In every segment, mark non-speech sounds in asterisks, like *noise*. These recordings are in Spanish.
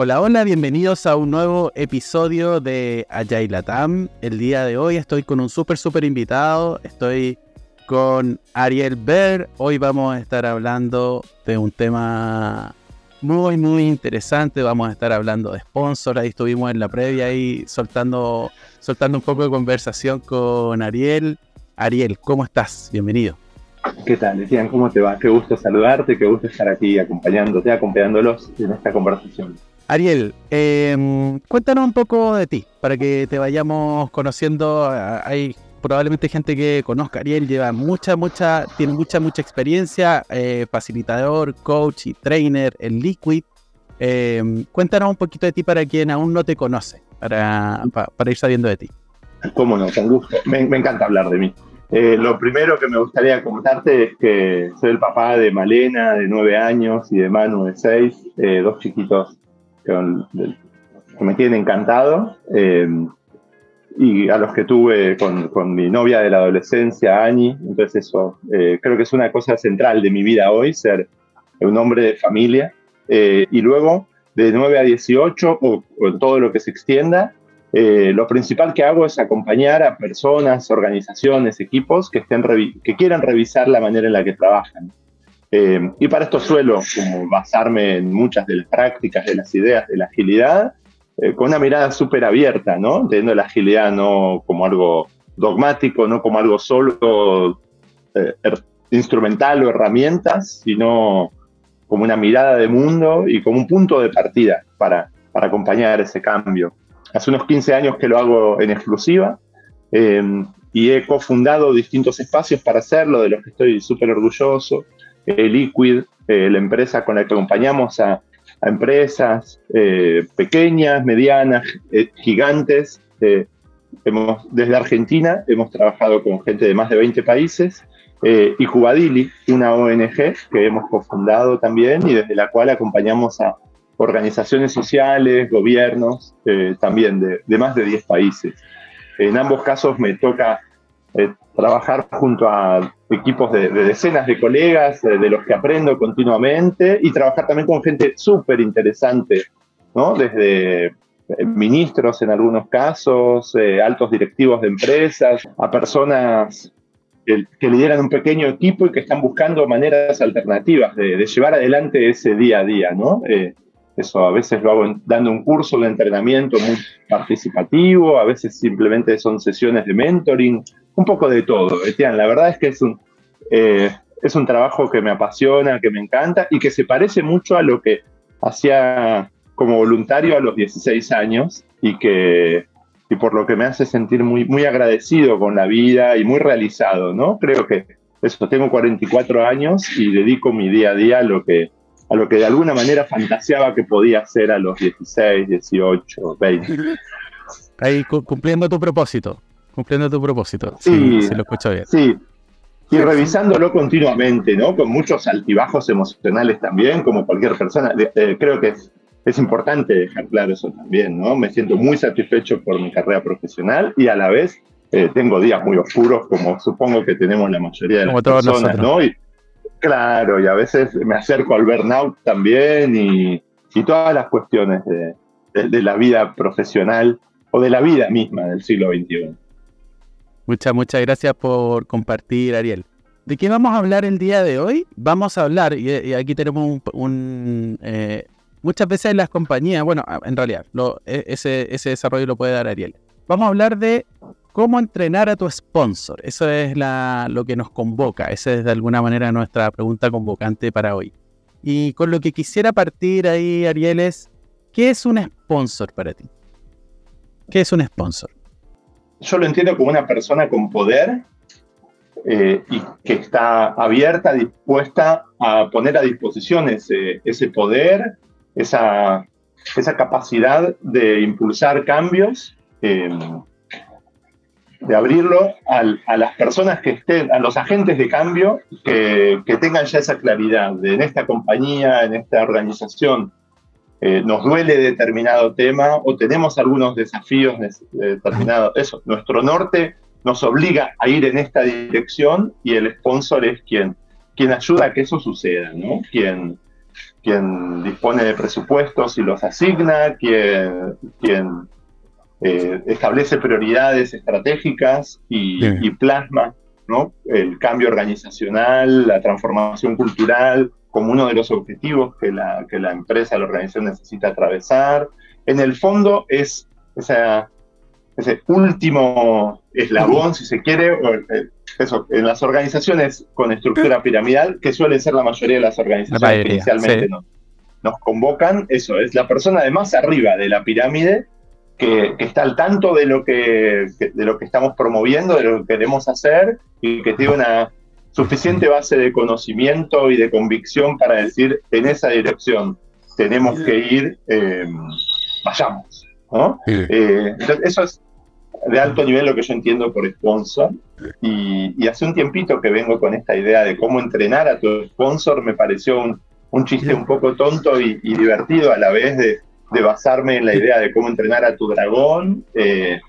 Hola, hola, bienvenidos a un nuevo episodio de Agile Latam. El día de hoy estoy con un súper, súper invitado. Estoy con Ariel Ver. Hoy vamos a estar hablando de un tema muy, muy interesante. Vamos a estar hablando de sponsors. Ahí estuvimos en la previa ahí soltando, soltando un poco de conversación con Ariel. Ariel, ¿cómo estás? Bienvenido. ¿Qué tal, Decían? ¿Cómo te va? Qué gusto saludarte, qué gusto estar aquí acompañándote, acompañándolos en esta conversación. Ariel, em, cuéntanos un poco de ti, para que te vayamos conociendo. Hay probablemente gente que conozca a Ariel, lleva mucha, mucha, tiene mucha, mucha experiencia, eh, facilitador, coach y trainer en Liquid. Em, cuéntanos un poquito de ti para quien aún no te conoce, para, para, ir sabiendo de ti. Cómo no, con gusto. Me, encanta hablar de mí. Eh, lo primero que me gustaría contarte es que soy el papá de Malena, de nueve años, y de Manu, de seis, eh, dos chiquitos que, me tienen encantado. Eh, y a los que tuve con, mi novia de la adolescencia, Ani. Entonces eso eh, creo que es una cosa central de mi vida hoy, ser un hombre de familia. Eh, y luego, de 9 a 18, o, o todo lo que se extienda, lo principal que hago es acompañar a personas, organizaciones, equipos que, estén que quieran revisar la manera en la que trabajan. Eh, y para esto suelo como basarme en muchas de las prácticas, de las ideas de la agilidad, eh, con una mirada súper abierta, ¿no? Teniendo la agilidad no como algo dogmático, no como algo solo eh, er, instrumental o herramientas, sino como una mirada de mundo y como un punto de partida para, para acompañar ese cambio. Hace unos 15 años que lo hago en exclusiva y he cofundado distintos espacios para hacerlo, de los que estoy súper orgulloso. Liquid, eh, la empresa con la que acompañamos a, empresas eh, pequeñas, medianas, eh, gigantes. hemos, desde Argentina hemos trabajado con gente de más de 20 países y Cubadili, una ONG que hemos cofundado también y desde la cual acompañamos a organizaciones sociales, gobiernos, también de, de, más de 10 países. En ambos casos me toca trabajar junto a equipos de, decenas de colegas de, los que aprendo continuamente y trabajar también con gente súper interesante, ¿no? Desde eh, ministros en algunos casos, eh, altos directivos de empresas, a personas que, lideran un pequeño equipo y que están buscando maneras alternativas de, llevar adelante ese día a día, ¿no? Eh, eso a veces lo hago dando un curso de entrenamiento muy participativo, a veces simplemente son sesiones de mentoring, un poco de todo, Etienne. La verdad es que es un, eh, es un trabajo que me apasiona, que me encanta y que se parece mucho a lo que hacía como voluntario a los 16 años y que y por lo que me hace sentir muy, muy agradecido con la vida y muy realizado, ¿no? Creo que eso, tengo 44 años y dedico mi día a día a lo que, a lo que de alguna manera fantaseaba que podía hacer a los 16, 18, 20. Ahí cumpliendo tu propósito cumpliendo tu propósito. Sí, se lo escucho bien. Sí, y revisándolo continuamente, ¿no? Con muchos altibajos emocionales también, como cualquier persona. Eh, creo que es, importante dejar claro eso también, ¿no? Me siento muy satisfecho por mi carrera profesional y a la vez eh, tengo días muy oscuros, como supongo que tenemos la mayoría de las personas, ¿no? Y, claro, y a veces me acerco al burnout también y, y todas las cuestiones de, de la vida profesional o de la vida misma del siglo XXI. Muchas, muchas gracias por compartir, Ariel. ¿De qué vamos a hablar el día de hoy? Vamos a hablar, y, aquí tenemos un... eh, muchas veces las compañías, bueno, en realidad, e, ese, desarrollo lo puede dar Ariel. Vamos a hablar de cómo entrenar a tu sponsor. Eso es lo que nos convoca. Esa es de alguna manera nuestra pregunta convocante para hoy. Y con lo que quisiera partir ahí, Ariel, es, ¿qué es un sponsor para ti? ¿Qué es un sponsor? Yo lo entiendo como una persona con poder eh, y que está abierta, dispuesta a poner a disposición ese, ese poder, esa, esa capacidad de impulsar cambios, em, de abrirlo a las personas que estén, a los agentes de cambio que, que tengan ya esa claridad de en esta compañía, en esta organización, eh, nos duele determinado tema o tenemos algunos desafíos determinados. Eso, nuestro norte nos obliga a ir en esta dirección y el sponsor es quien, quien ayuda a que eso suceda, ¿no? Quien, quien dispone de presupuestos y los asigna, quien, quien eh, establece prioridades estratégicas y, plasma ¿no? el cambio organizacional, la transformación cultural como uno de los objetivos que la, que la empresa, la organización necesita atravesar. En el fondo es ese último eslabón, si se quiere, eh, eso, en las organizaciones con estructura piramidal, que suele ser la mayoría de las organizaciones que inicialmente nos, convocan, eso, es la persona de más arriba de la pirámide que, está al tanto de lo que, de lo que estamos promoviendo, de lo que queremos hacer y que tiene una suficiente base de conocimiento y de convicción para decir en esa dirección tenemos que ir, eh, vayamos. Eh, eso es de alto nivel lo que yo entiendo por sponsor. Y, hace un tiempito que vengo con esta idea de cómo entrenar a tu sponsor, me pareció un, chiste un poco tonto y, divertido a la vez de, basarme en la idea de cómo entrenar a tu dragón. Eh,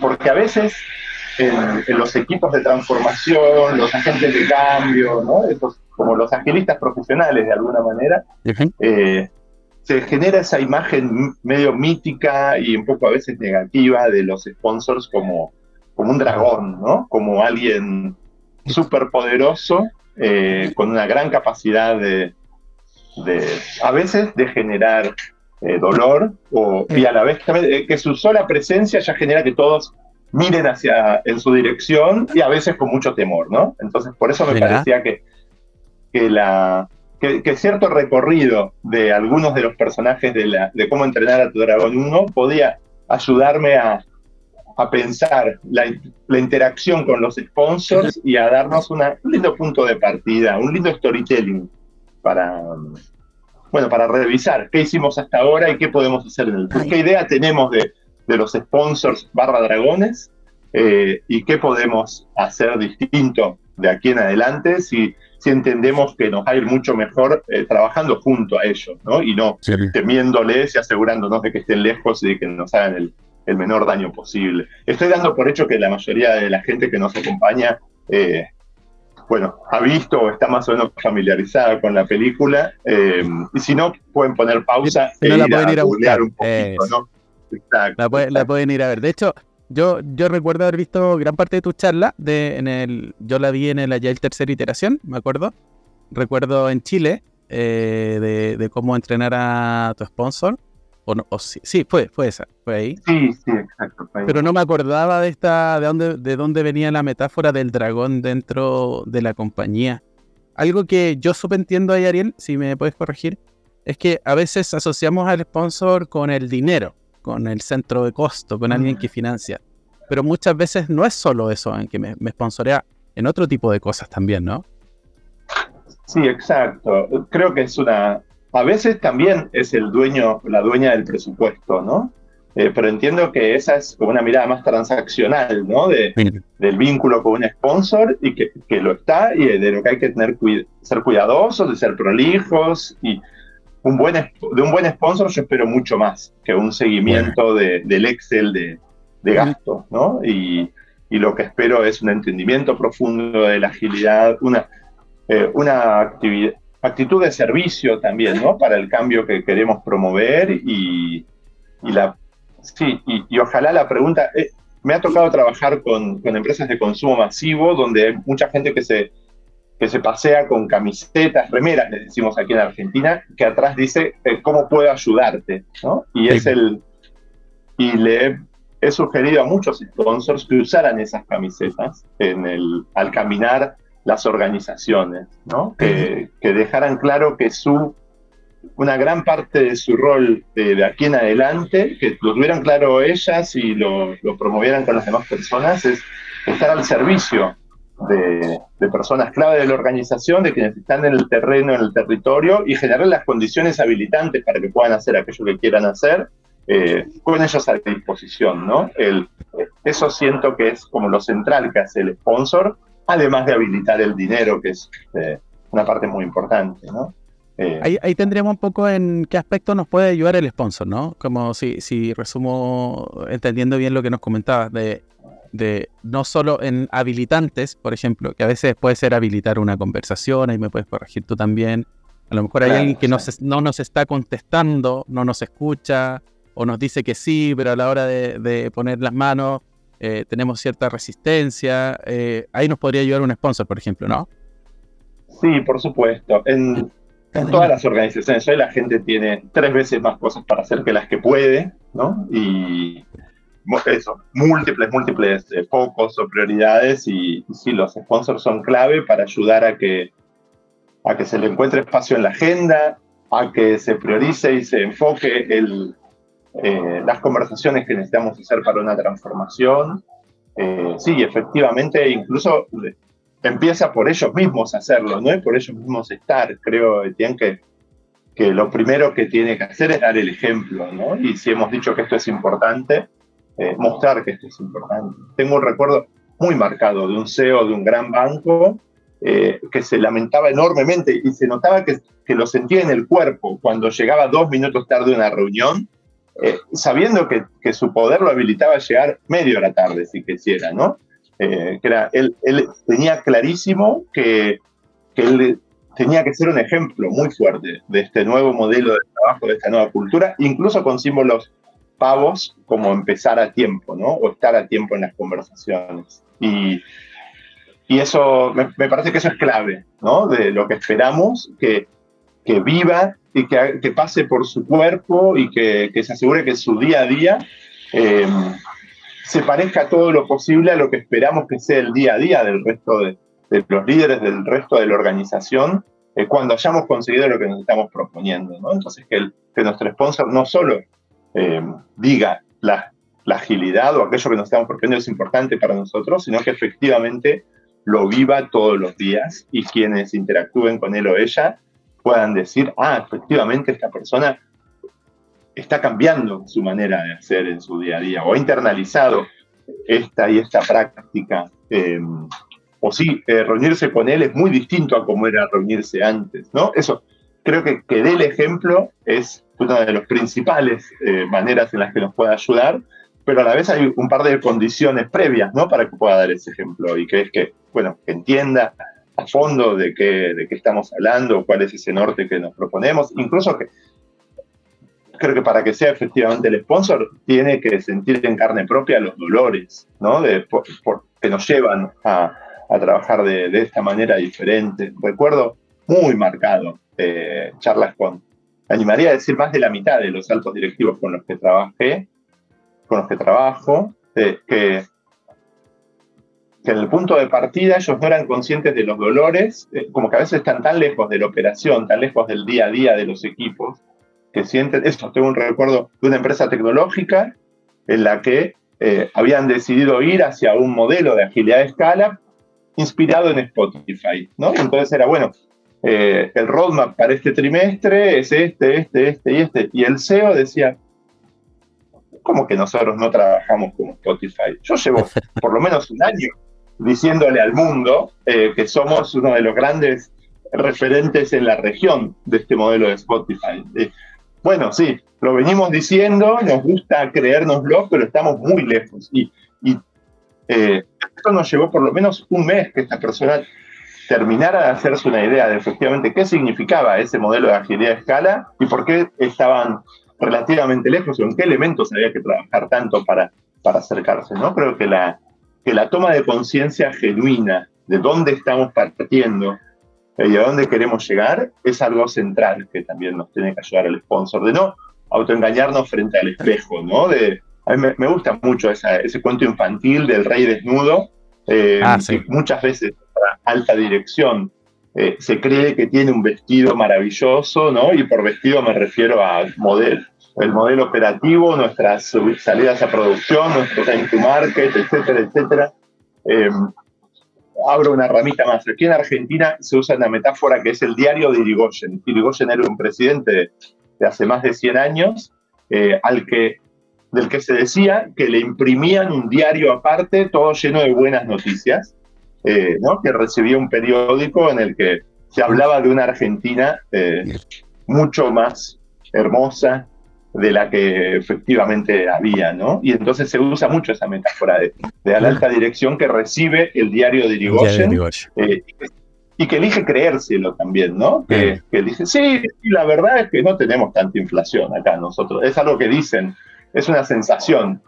porque a veces en, los equipos de transformación, los agentes de cambio, ¿no? como los agilistas profesionales de alguna manera, se genera esa imagen medio mítica y un poco a veces negativa de los sponsors como, como un dragón, ¿no? Como alguien súper poderoso, eh, con una gran capacidad de, a veces, de generar eh, dolor o, y a la vez eh, que su sola presencia ya genera que todos miren hacia en su dirección y a veces con mucho temor, ¿no? Entonces, por eso me parecía que, que la, que, cierto recorrido de algunos de los personajes de, la, de cómo entrenar a tu dragón 1 podía ayudarme a, pensar la, interacción con los sponsors y a darnos un lindo punto de partida, un lindo storytelling para, bueno, para revisar qué hicimos hasta ahora y qué podemos hacer en el futuro. ¿Qué idea tenemos de, los sponsors barra dragones eh, y qué podemos hacer distinto de aquí en adelante si si entendemos que nos va a ir mucho mejor eh, trabajando junto a ellos, ¿no? Y no temiéndoles y asegurándonos de que estén lejos y de que nos hagan el, menor daño posible. Estoy dando por hecho que la mayoría de la gente que nos acompaña, eh, bueno, ha visto o está más o menos familiarizada con la película. Eh, y si no, pueden poner pausa e la pueden ir a buscar. un poquito, ¿no? La, la, pueden ir a ver. De hecho, yo, yo recuerdo haber visto gran parte de tu charla, de, en el, yo la vi en el Agile tercera iteración, me acuerdo. Recuerdo en Chile, eh, de, cómo entrenar a tu sponsor. O, no, sí, sí, fue, fue esa, fue ahí. Sí, sí, exacto. Pero no me acordaba de esta, de dónde, de dónde venía la metáfora del dragón dentro de la compañía. Algo que yo subentiendo ahí, Ariel, si me puedes corregir, es que a veces asociamos al sponsor con el dinero con el centro de costo, con alguien que financia. Pero muchas veces no es solo eso en que me, me sponsorea en otro tipo de cosas también, ¿no? Sí, exacto. Creo que es una. A veces también es el dueño, la dueña del presupuesto, ¿no? Eh, pero entiendo que esa es como una mirada más transaccional, ¿no? De, Del vínculo con un sponsor y que, que, lo está y de lo que hay que tener ser cuidadosos, de ser prolijos y un buen, de un buen sponsor yo espero mucho más que un seguimiento de, del Excel de, de gastos, ¿no? Y, y, lo que espero es un entendimiento profundo de la agilidad, una, eh, una actividad, actitud de servicio también, ¿no? Para el cambio que queremos promover y, y la, sí, y, ojalá la pregunta, eh, me ha tocado trabajar con, con empresas de consumo masivo donde hay mucha gente que se que se pasea con camisetas, remeras, le decimos aquí en Argentina, que atrás dice eh, cómo puedo ayudarte, ¿no? Y es el y le he, sugerido a muchos sponsors que usaran esas camisetas en el al caminar las organizaciones, ¿no? Que, dejaran claro que su una gran parte de su rol de, aquí en adelante, que lo tuvieran claro ellas y lo, lo promovieran con las demás personas, es estar al servicio de, personas clave de la organización, de quienes están en el terreno, en el territorio, y generar las condiciones habilitantes para que puedan hacer aquello que quieran hacer, eh, con ellos a disposición, ¿no? El, eso siento que es como lo central que hace el sponsor, además de habilitar el dinero, que es eh, una parte muy importante, ¿no? Eh, ahí, ahí, tendríamos un poco en qué aspecto nos puede ayudar el sponsor, ¿no? Como si, si resumo entendiendo bien lo que nos comentabas, de de no solo en habilitantes, por ejemplo, que a veces puede ser habilitar una conversación, ahí me puedes corregir tú también, A lo mejor hay alguien que no nos está contestando, no nos escucha, o nos dice que sí, pero a la hora de, poner las manos eh, tenemos cierta resistencia. Eh, ahí nos podría ayudar un sponsor, por ejemplo, ¿no? Sí, por supuesto. En, todas las organizaciones hoy la gente tiene tres veces más cosas para hacer que las que puede, ¿no? Y eso, múltiples, múltiples eh, focos o prioridades y, sí, los sponsors son clave para ayudar a que, a que se le encuentre espacio en la agenda, a que se priorice y se enfoque el, eh, las conversaciones que necesitamos hacer para una transformación. Eh, sí, efectivamente, incluso empieza por ellos mismos hacerlo, no es por ellos mismos estar. Creo, Etienne, que, que lo primero que tiene que hacer es dar el ejemplo, ¿no? Y si hemos dicho que esto es importante, eh, mostrar que esto es importante. Tengo un recuerdo muy marcado de un CEO de un gran banco que se lamentaba enormemente y se notaba que, que, lo sentía en el cuerpo cuando llegaba dos minutos tarde a una reunión eh, sabiendo que, que, su poder lo habilitaba a llegar media hora tarde, si quisiera, ¿no? Eh, que era, él, él, tenía clarísimo que, que él tenía que ser un ejemplo muy fuerte de este nuevo modelo de trabajo, de esta nueva cultura, incluso con símbolos pavos como empezar a tiempo, ¿no? O estar a tiempo en las conversaciones. Y, y eso, me, parece que eso es clave, ¿no? De lo que esperamos, que, que viva y que, pase por su cuerpo y que, se asegure que su día a día eh, se parezca todo lo posible a lo que esperamos que sea el día a día del resto de, los líderes, del resto de la organización, eh, cuando hayamos conseguido lo que nos estamos proponiendo. Entonces, que, que nuestro sponsor no solo eh, diga la, agilidad o aquello que nos estamos proponiendo es importante para nosotros, sino que efectivamente lo viva todos los días y quienes interactúen con él o ella puedan decir, ah, efectivamente esta persona está cambiando su manera de hacer en su día a día o ha internalizado esta y esta práctica. Em, o sí, eh, reunirse con él es muy distinto a cómo era reunirse antes, ¿no? Eso, creo que que dé el ejemplo es una de las principales eh, maneras en las que nos puede ayudar, pero a la vez hay un par de condiciones previas, ¿no? Para que pueda dar ese ejemplo y que es que, bueno, entienda a fondo de qué, de qué estamos hablando, cuál es ese norte que nos proponemos, incluso que creo que para que sea efectivamente el sponsor, tiene que sentir en carne propia los dolores, ¿no? De, que nos llevan a, a trabajar de, de, esta manera diferente. Recuerdo muy marcado eh, charlas con, animaría a decir más de la mitad de los altos directivos con los que trabajé, con los que trabajo, eh, que en el punto de partida ellos no eran conscientes de los dolores, eh, como que a veces están tan lejos de la operación, tan lejos del día a día de los equipos, que sienten, eso, tengo un recuerdo de una empresa tecnológica en la que eh, habían decidido ir hacia un modelo de agilidad de escala inspirado en Spotify, ¿no? Entonces era, bueno, eh, el roadmap para este trimestre es este, este, este y este, y el CEO decía, ¿cómo que nosotros no trabajamos como Spotify? Yo llevo *laughs* por lo menos un año diciéndole al mundo eh, que somos uno de los grandes referentes en la región de este modelo de Spotify. bueno, sí, lo venimos diciendo, nos gusta creérnoslo, pero estamos muy lejos. Y, eh, esto nos llevó por lo menos un mes que esta persona terminara de hacerse una idea de efectivamente qué significaba ese modelo de agilidad de escala y por qué estaban relativamente lejos o en qué elementos había que trabajar tanto para, para acercarse. ¿no? Creo que la, que la toma de conciencia genuina de dónde estamos partiendo y a dónde queremos llegar es algo central que también nos tiene que ayudar el sponsor, de no autoengañarnos frente al espejo, ¿no? De, a mí me, gusta mucho ese cuento infantil del rey desnudo, eh, ah, muchas veces alta dirección eh, se cree que tiene un vestido maravilloso, ¿no? Y por vestido me refiero a modelo, el modelo operativo, nuestras salidas a producción, nuestro time to market, etcétera, etcétera. Eh, abro una ramita más. Aquí en Argentina se usa una metáfora que es el diario de Irigoyen. Irigoyen era un presidente de hace más de 100 años, eh, al que, del que se decía que le imprimían un diario aparte, todo lleno de buenas noticias, eh, ¿no? que recibía un periódico en el que se hablaba de una Argentina mucho más hermosa, de la que efectivamente había, ¿no? Y entonces se usa mucho esa metáfora de, la alta dirección que recibe el diario de Irigoyen, eh, y que elige creérselo también, ¿no? Que, que dice, sí, la verdad es que no tenemos tanta inflación acá nosotros. Es algo que dicen, es una sensación.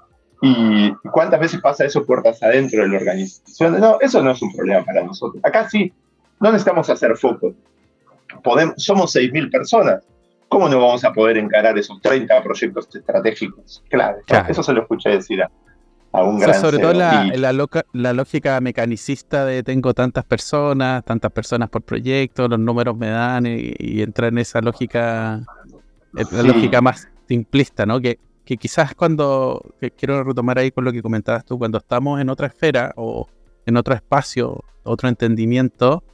¿Y cuántas veces pasa eso puertas adentro de la organización? No, eso no es un problema para nosotros. Acá sí, no necesitamos hacer foco. Podemos, somos 6.000 personas. ¿Cómo no vamos a poder encarar esos 30 proyectos estratégicos clave? Eso se lo escuché decir a, un gran Sobre todo la, la, lógica mecanicista de tengo tantas personas, tantas personas por proyecto, los números me dan y, entra en esa lógica, la lógica más simplista, ¿no? Que, que quizás cuando, quiero retomar ahí con lo que comentabas tú, cuando estamos en otra esfera o en otro espacio, otro entendimiento,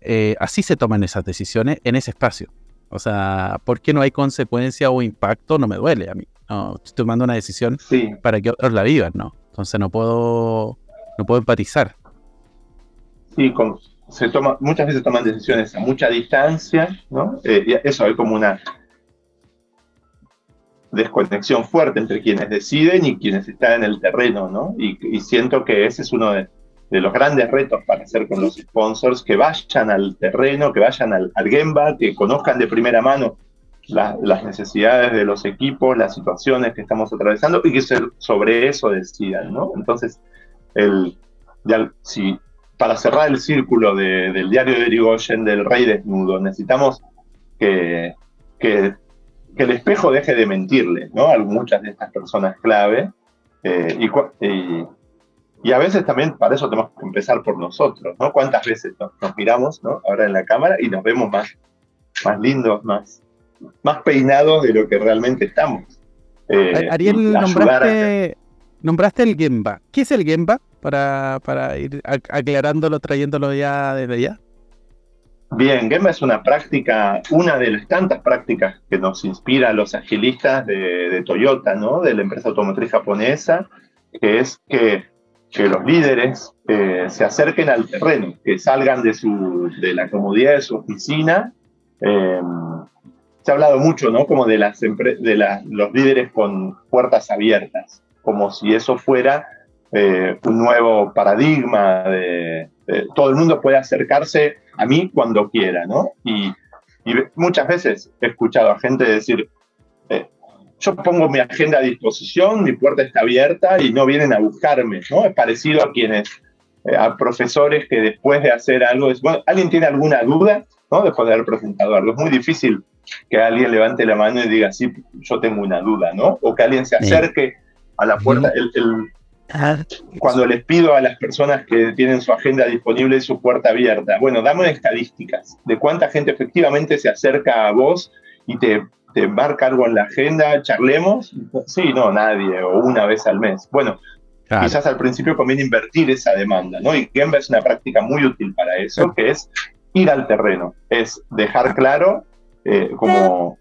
eh, así se toman esas decisiones en ese espacio. O sea, ¿por qué no hay consecuencia o impacto? No me duele a mí. estoy tomando una decisión para que otros la vivan, ¿no? Entonces no puedo, no puedo empatizar. Sí, se toma, muchas veces toman decisiones a mucha distancia, ¿no? Eh, eso hay como una desconexión fuerte entre quienes deciden y quienes están en el terreno, ¿no? y siento que ese es uno de, los grandes retos para hacer con los sponsors, que vayan al terreno, que vayan al, Gemba, que conozcan de primera mano las necesidades de los equipos, las situaciones que estamos atravesando y que sobre eso decidan, ¿no? Entonces, para cerrar el círculo del diario de Irigoyen, del rey desnudo, necesitamos que, el espejo deje de mentirle, ¿no? A muchas de estas personas clave. Eh, y, y a veces también para eso tenemos que empezar por nosotros, ¿no? ¿Cuántas veces nos, miramos, ¿no? Ahora en la cámara y nos vemos más, más lindos, más, más peinados de lo que realmente estamos. Eh, Ariel, nombraste, nombraste el Gemba. ¿Qué es el Gemba? Para, para ir aclarándolo, trayéndolo ya desde ya. Bien, Gemba es una práctica, una de las tantas prácticas que nos inspira a los agilistas de, de Toyota, ¿no? De la empresa automotriz japonesa, que es que que los líderes eh, se acerquen al terreno, que salgan de, su, de la comodidad de su oficina. Eh, se ha hablado mucho, ¿no? Como de, las de los líderes con puertas abiertas, como si eso fuera eh, un nuevo paradigma de, todo el mundo puede acercarse a mí cuando quiera, ¿no? Y, y muchas veces he escuchado a gente decir, yo pongo mi agenda a disposición, mi puerta está abierta y no vienen a buscarme, ¿no? Es parecido a quienes, eh, a profesores que después de hacer algo, es, bueno, ¿alguien tiene alguna duda? ¿no? Después de haber presentado algo. Es muy difícil que alguien levante la mano y diga, sí, yo tengo una duda, ¿no? O que alguien se acerque a la puerta. Ah. Cuando les pido a las personas que tienen su agenda disponible y su puerta abierta, bueno, dame estadísticas de cuánta gente efectivamente se acerca a vos y te te marca algo en la agenda, charlemos. Sí, no, nadie, o una vez al mes. Bueno, quizás al principio conviene invertir esa demanda, ¿no? Y Gemba es una práctica muy útil para eso, que es ir al terreno, es dejar claro, eh, como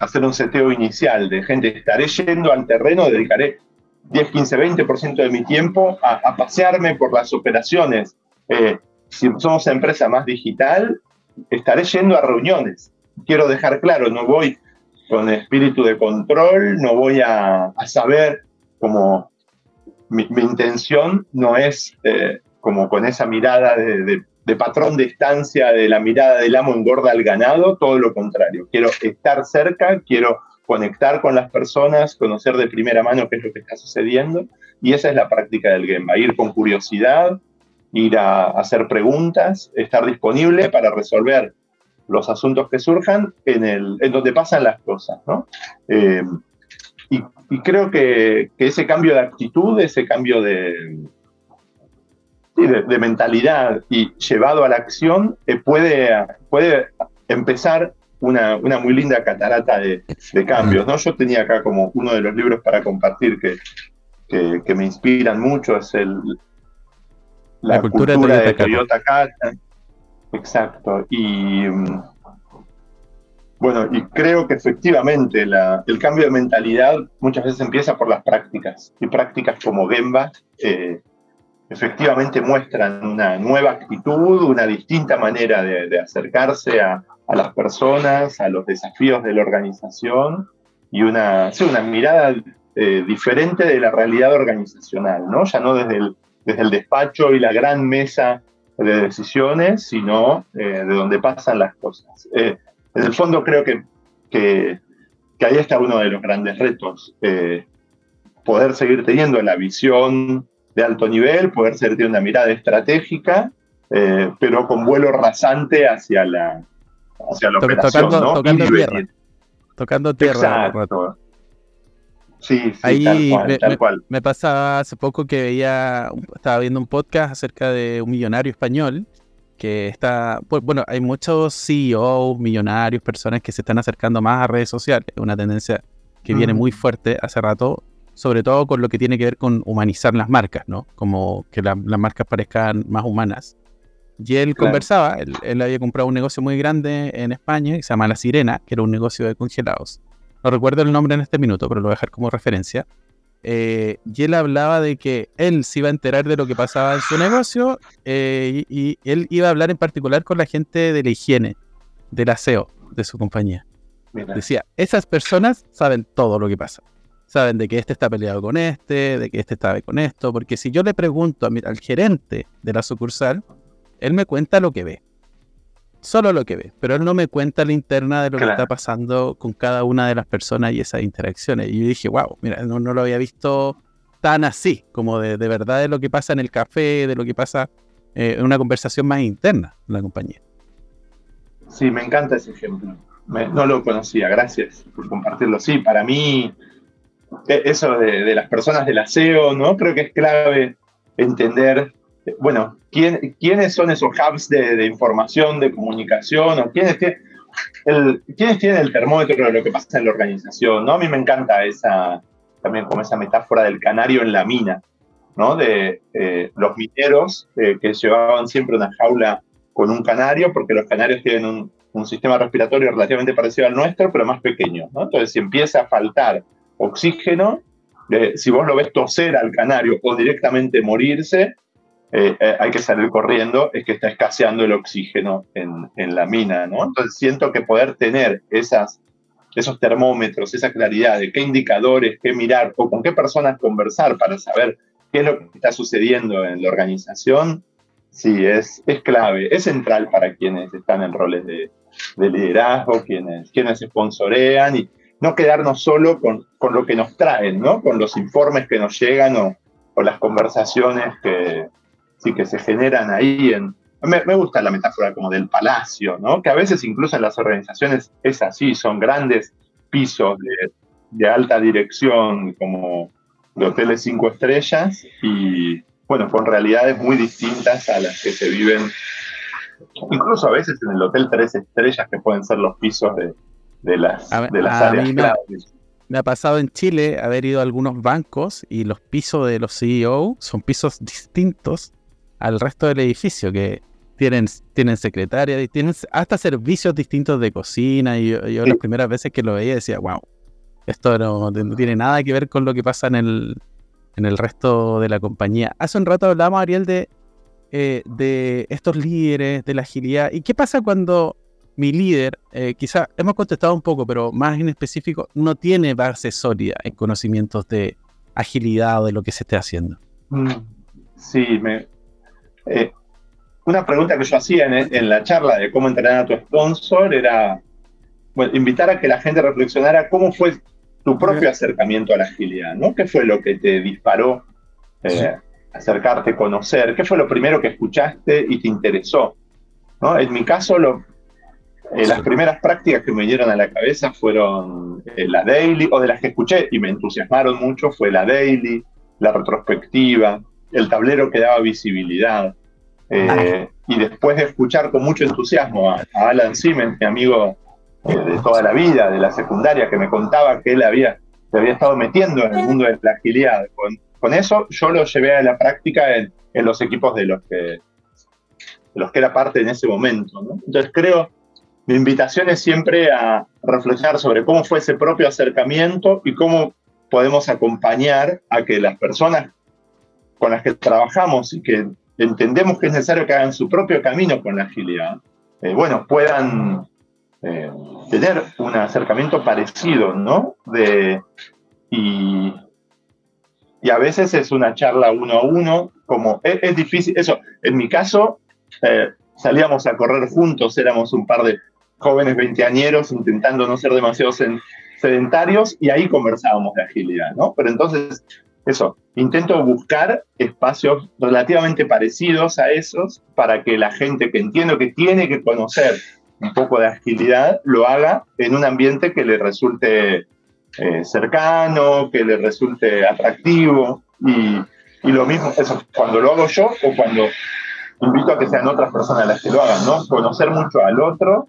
hacer un seteo inicial de gente, estaré yendo al terreno, dedicaré 10, 15, 20% de mi tiempo a, pasearme por las operaciones. Eh, si somos empresa más digital, estaré yendo a reuniones. Quiero dejar claro, no voy con espíritu de control, no voy a, saber como mi, intención no es eh, como con esa mirada de, patrón de estancia, de la mirada del amo engorda al ganado, todo lo contrario. Quiero estar cerca, quiero conectar con las personas, conocer de primera mano qué es lo que está sucediendo, y esa es la práctica del Gemba, ir con curiosidad, ir a hacer preguntas, estar disponible para resolver los asuntos que surjan en, el, en donde pasan las cosas, ¿no? Eh, y, creo que, ese cambio de actitud, ese cambio de, de, mentalidad y llevado a la acción eh, puede, puede empezar una, una, muy linda catarata de, cambios, ¿no? Yo tenía acá como uno de los libros para compartir que, que, me inspiran mucho, es el, la, cultura, de Toyota, de Exacto. Y mm, bueno, y creo que efectivamente el cambio de mentalidad muchas veces empieza por las prácticas. Y prácticas como Gemba eh, efectivamente muestran una nueva actitud, una distinta manera de, acercarse a, las personas, a los desafíos de la organización y una, una mirada eh, diferente de la realidad organizacional, ¿no? Ya no desde el, desde el despacho y la gran mesa de decisiones, sino de donde pasan las cosas. en el fondo creo que, que, que, ahí está uno de los grandes retos, poder seguir teniendo la visión de alto nivel, poder seguir teniendo una mirada estratégica, pero con vuelo rasante hacia la, hacia la operación, tocando, tocando tierra. Tocando tierra. Exacto. Sí, sí, Ahí tal cual, me, pasaba hace poco que veía, estaba viendo un podcast acerca de un millonario español que está, bueno, hay muchos CEOs, millonarios, personas que se están acercando más a redes sociales, una tendencia que viene muy fuerte hace rato, sobre todo con lo que tiene que ver con humanizar las marcas, ¿no? Como que las marcas parezcan más humanas. Y él conversaba, él, había comprado un negocio muy grande en España que se llama La Sirena, que era un negocio de congelados. No recuerdo el nombre en este minuto, pero lo voy a dejar como referencia. Eh, y él hablaba de que él se iba a enterar de lo que pasaba en su negocio eh, y, él iba a hablar en particular con la gente de la higiene, del aseo de su compañía. Decía, esas personas saben todo lo que pasa. Saben de que este está peleado con este, de que este está con esto, porque si yo le pregunto al gerente de la sucursal, él me cuenta lo que ve. Solo lo que ve, pero él no me cuenta la interna de lo que está pasando con cada una de las personas y esas interacciones. Y yo dije, wow, mira, no, lo había visto tan así, como de, verdad de lo que pasa en el café, de lo que pasa eh, en una conversación más interna en la compañía. Sí, me encanta ese ejemplo. no lo conocía, gracias por compartirlo. Sí, para mí, eso de, de las personas del aseo, ¿no? Creo que es clave entender bueno, ¿quién, ¿quiénes son esos hubs de, información, de comunicación? ¿O quiénes, tienen el, ¿Quiénes tienen el termómetro de lo que pasa en la organización? ¿no? A mí me encanta esa, también como esa metáfora del canario en la mina, ¿no? De eh, los mineros eh, que llevaban siempre una jaula con un canario, porque los canarios tienen un, un, sistema respiratorio relativamente parecido al nuestro, pero más pequeño, ¿no? Entonces, si empieza a faltar oxígeno, eh, si vos lo ves toser al canario o directamente morirse, eh, eh, hay que salir corriendo, es que está escaseando el oxígeno en, en, la mina, ¿no? Entonces siento que poder tener esas, esos termómetros, esa claridad de qué indicadores, qué mirar o con qué personas conversar para saber qué es lo que está sucediendo en la organización, sí, es, es clave, es central para quienes están en roles de, de liderazgo, quienes, quienes sponsorean y no quedarnos solo con, con, lo que nos traen, ¿no? Con los informes que nos llegan o, o las conversaciones que, sí, que se generan ahí en... Me, gusta la metáfora como del palacio, ¿no? Que a veces incluso en las organizaciones es así, son grandes pisos de, de alta dirección como de hoteles cinco estrellas y, bueno, con realidades muy distintas a las que se viven incluso a veces en el hotel tres estrellas que pueden ser los pisos de, de las, de las áreas claves me ha pasado en Chile haber ido a algunos bancos y los pisos de los CEO son pisos distintos al resto del edificio, que tienen, tienen secretaria, tienen hasta servicios distintos de cocina. Y yo, las primeras veces que lo veía decía, wow, esto no, tiene nada que ver con lo que pasa en el, en el resto de la compañía. Hace un rato hablábamos, Ariel, de, eh, de estos líderes, de la agilidad. ¿Y qué pasa cuando mi líder, eh, quizá hemos contestado un poco, pero más en específico, no tiene base sólida en conocimientos de agilidad o de lo que se esté haciendo? Mm, sí, me, eh, una pregunta que yo hacía en, la charla de cómo entrenar a tu sponsor era bueno, invitar a que la gente reflexionara cómo fue tu propio acercamiento a la agilidad, ¿no? ¿Qué fue lo que te disparó eh, acercarte, conocer? ¿Qué fue lo primero que escuchaste y te interesó? ¿no? En mi caso, lo, eh, las primeras prácticas que me vinieron a la cabeza fueron la daily, o de las que escuché y me entusiasmaron mucho, fue la daily, la retrospectiva, el tablero que daba visibilidad. Eh, y después de escuchar con mucho entusiasmo a, Alan Siemens, mi amigo eh, de toda la vida, de la secundaria, que me contaba que él había, se había estado metiendo en el mundo de la agilidad. Con, con eso yo lo llevé a la práctica en, en, los equipos de los, que, de los que era parte en ese momento. Entonces creo, mi invitación es siempre a reflexionar sobre cómo fue ese propio acercamiento y cómo podemos acompañar a que las personas con las que trabajamos y que entendemos que es necesario que hagan su propio camino con la agilidad, eh, bueno, puedan eh, tener un acercamiento parecido, ¿no? Y, a veces es una charla uno a uno, como es, difícil, eso, en mi caso, eh, salíamos a correr juntos, éramos un par de jóvenes veinteañeros intentando no ser demasiado sedentarios y ahí conversábamos de agilidad, ¿no? Pero entonces, eso, intento buscar espacios relativamente parecidos a esos para que la gente que entiendo que tiene que conocer un poco de agilidad lo haga en un ambiente que le resulte eh, cercano, que le resulte atractivo y, y, lo mismo, eso, cuando lo hago yo o cuando invito a que sean otras personas las que lo hagan, ¿no? Conocer mucho al otro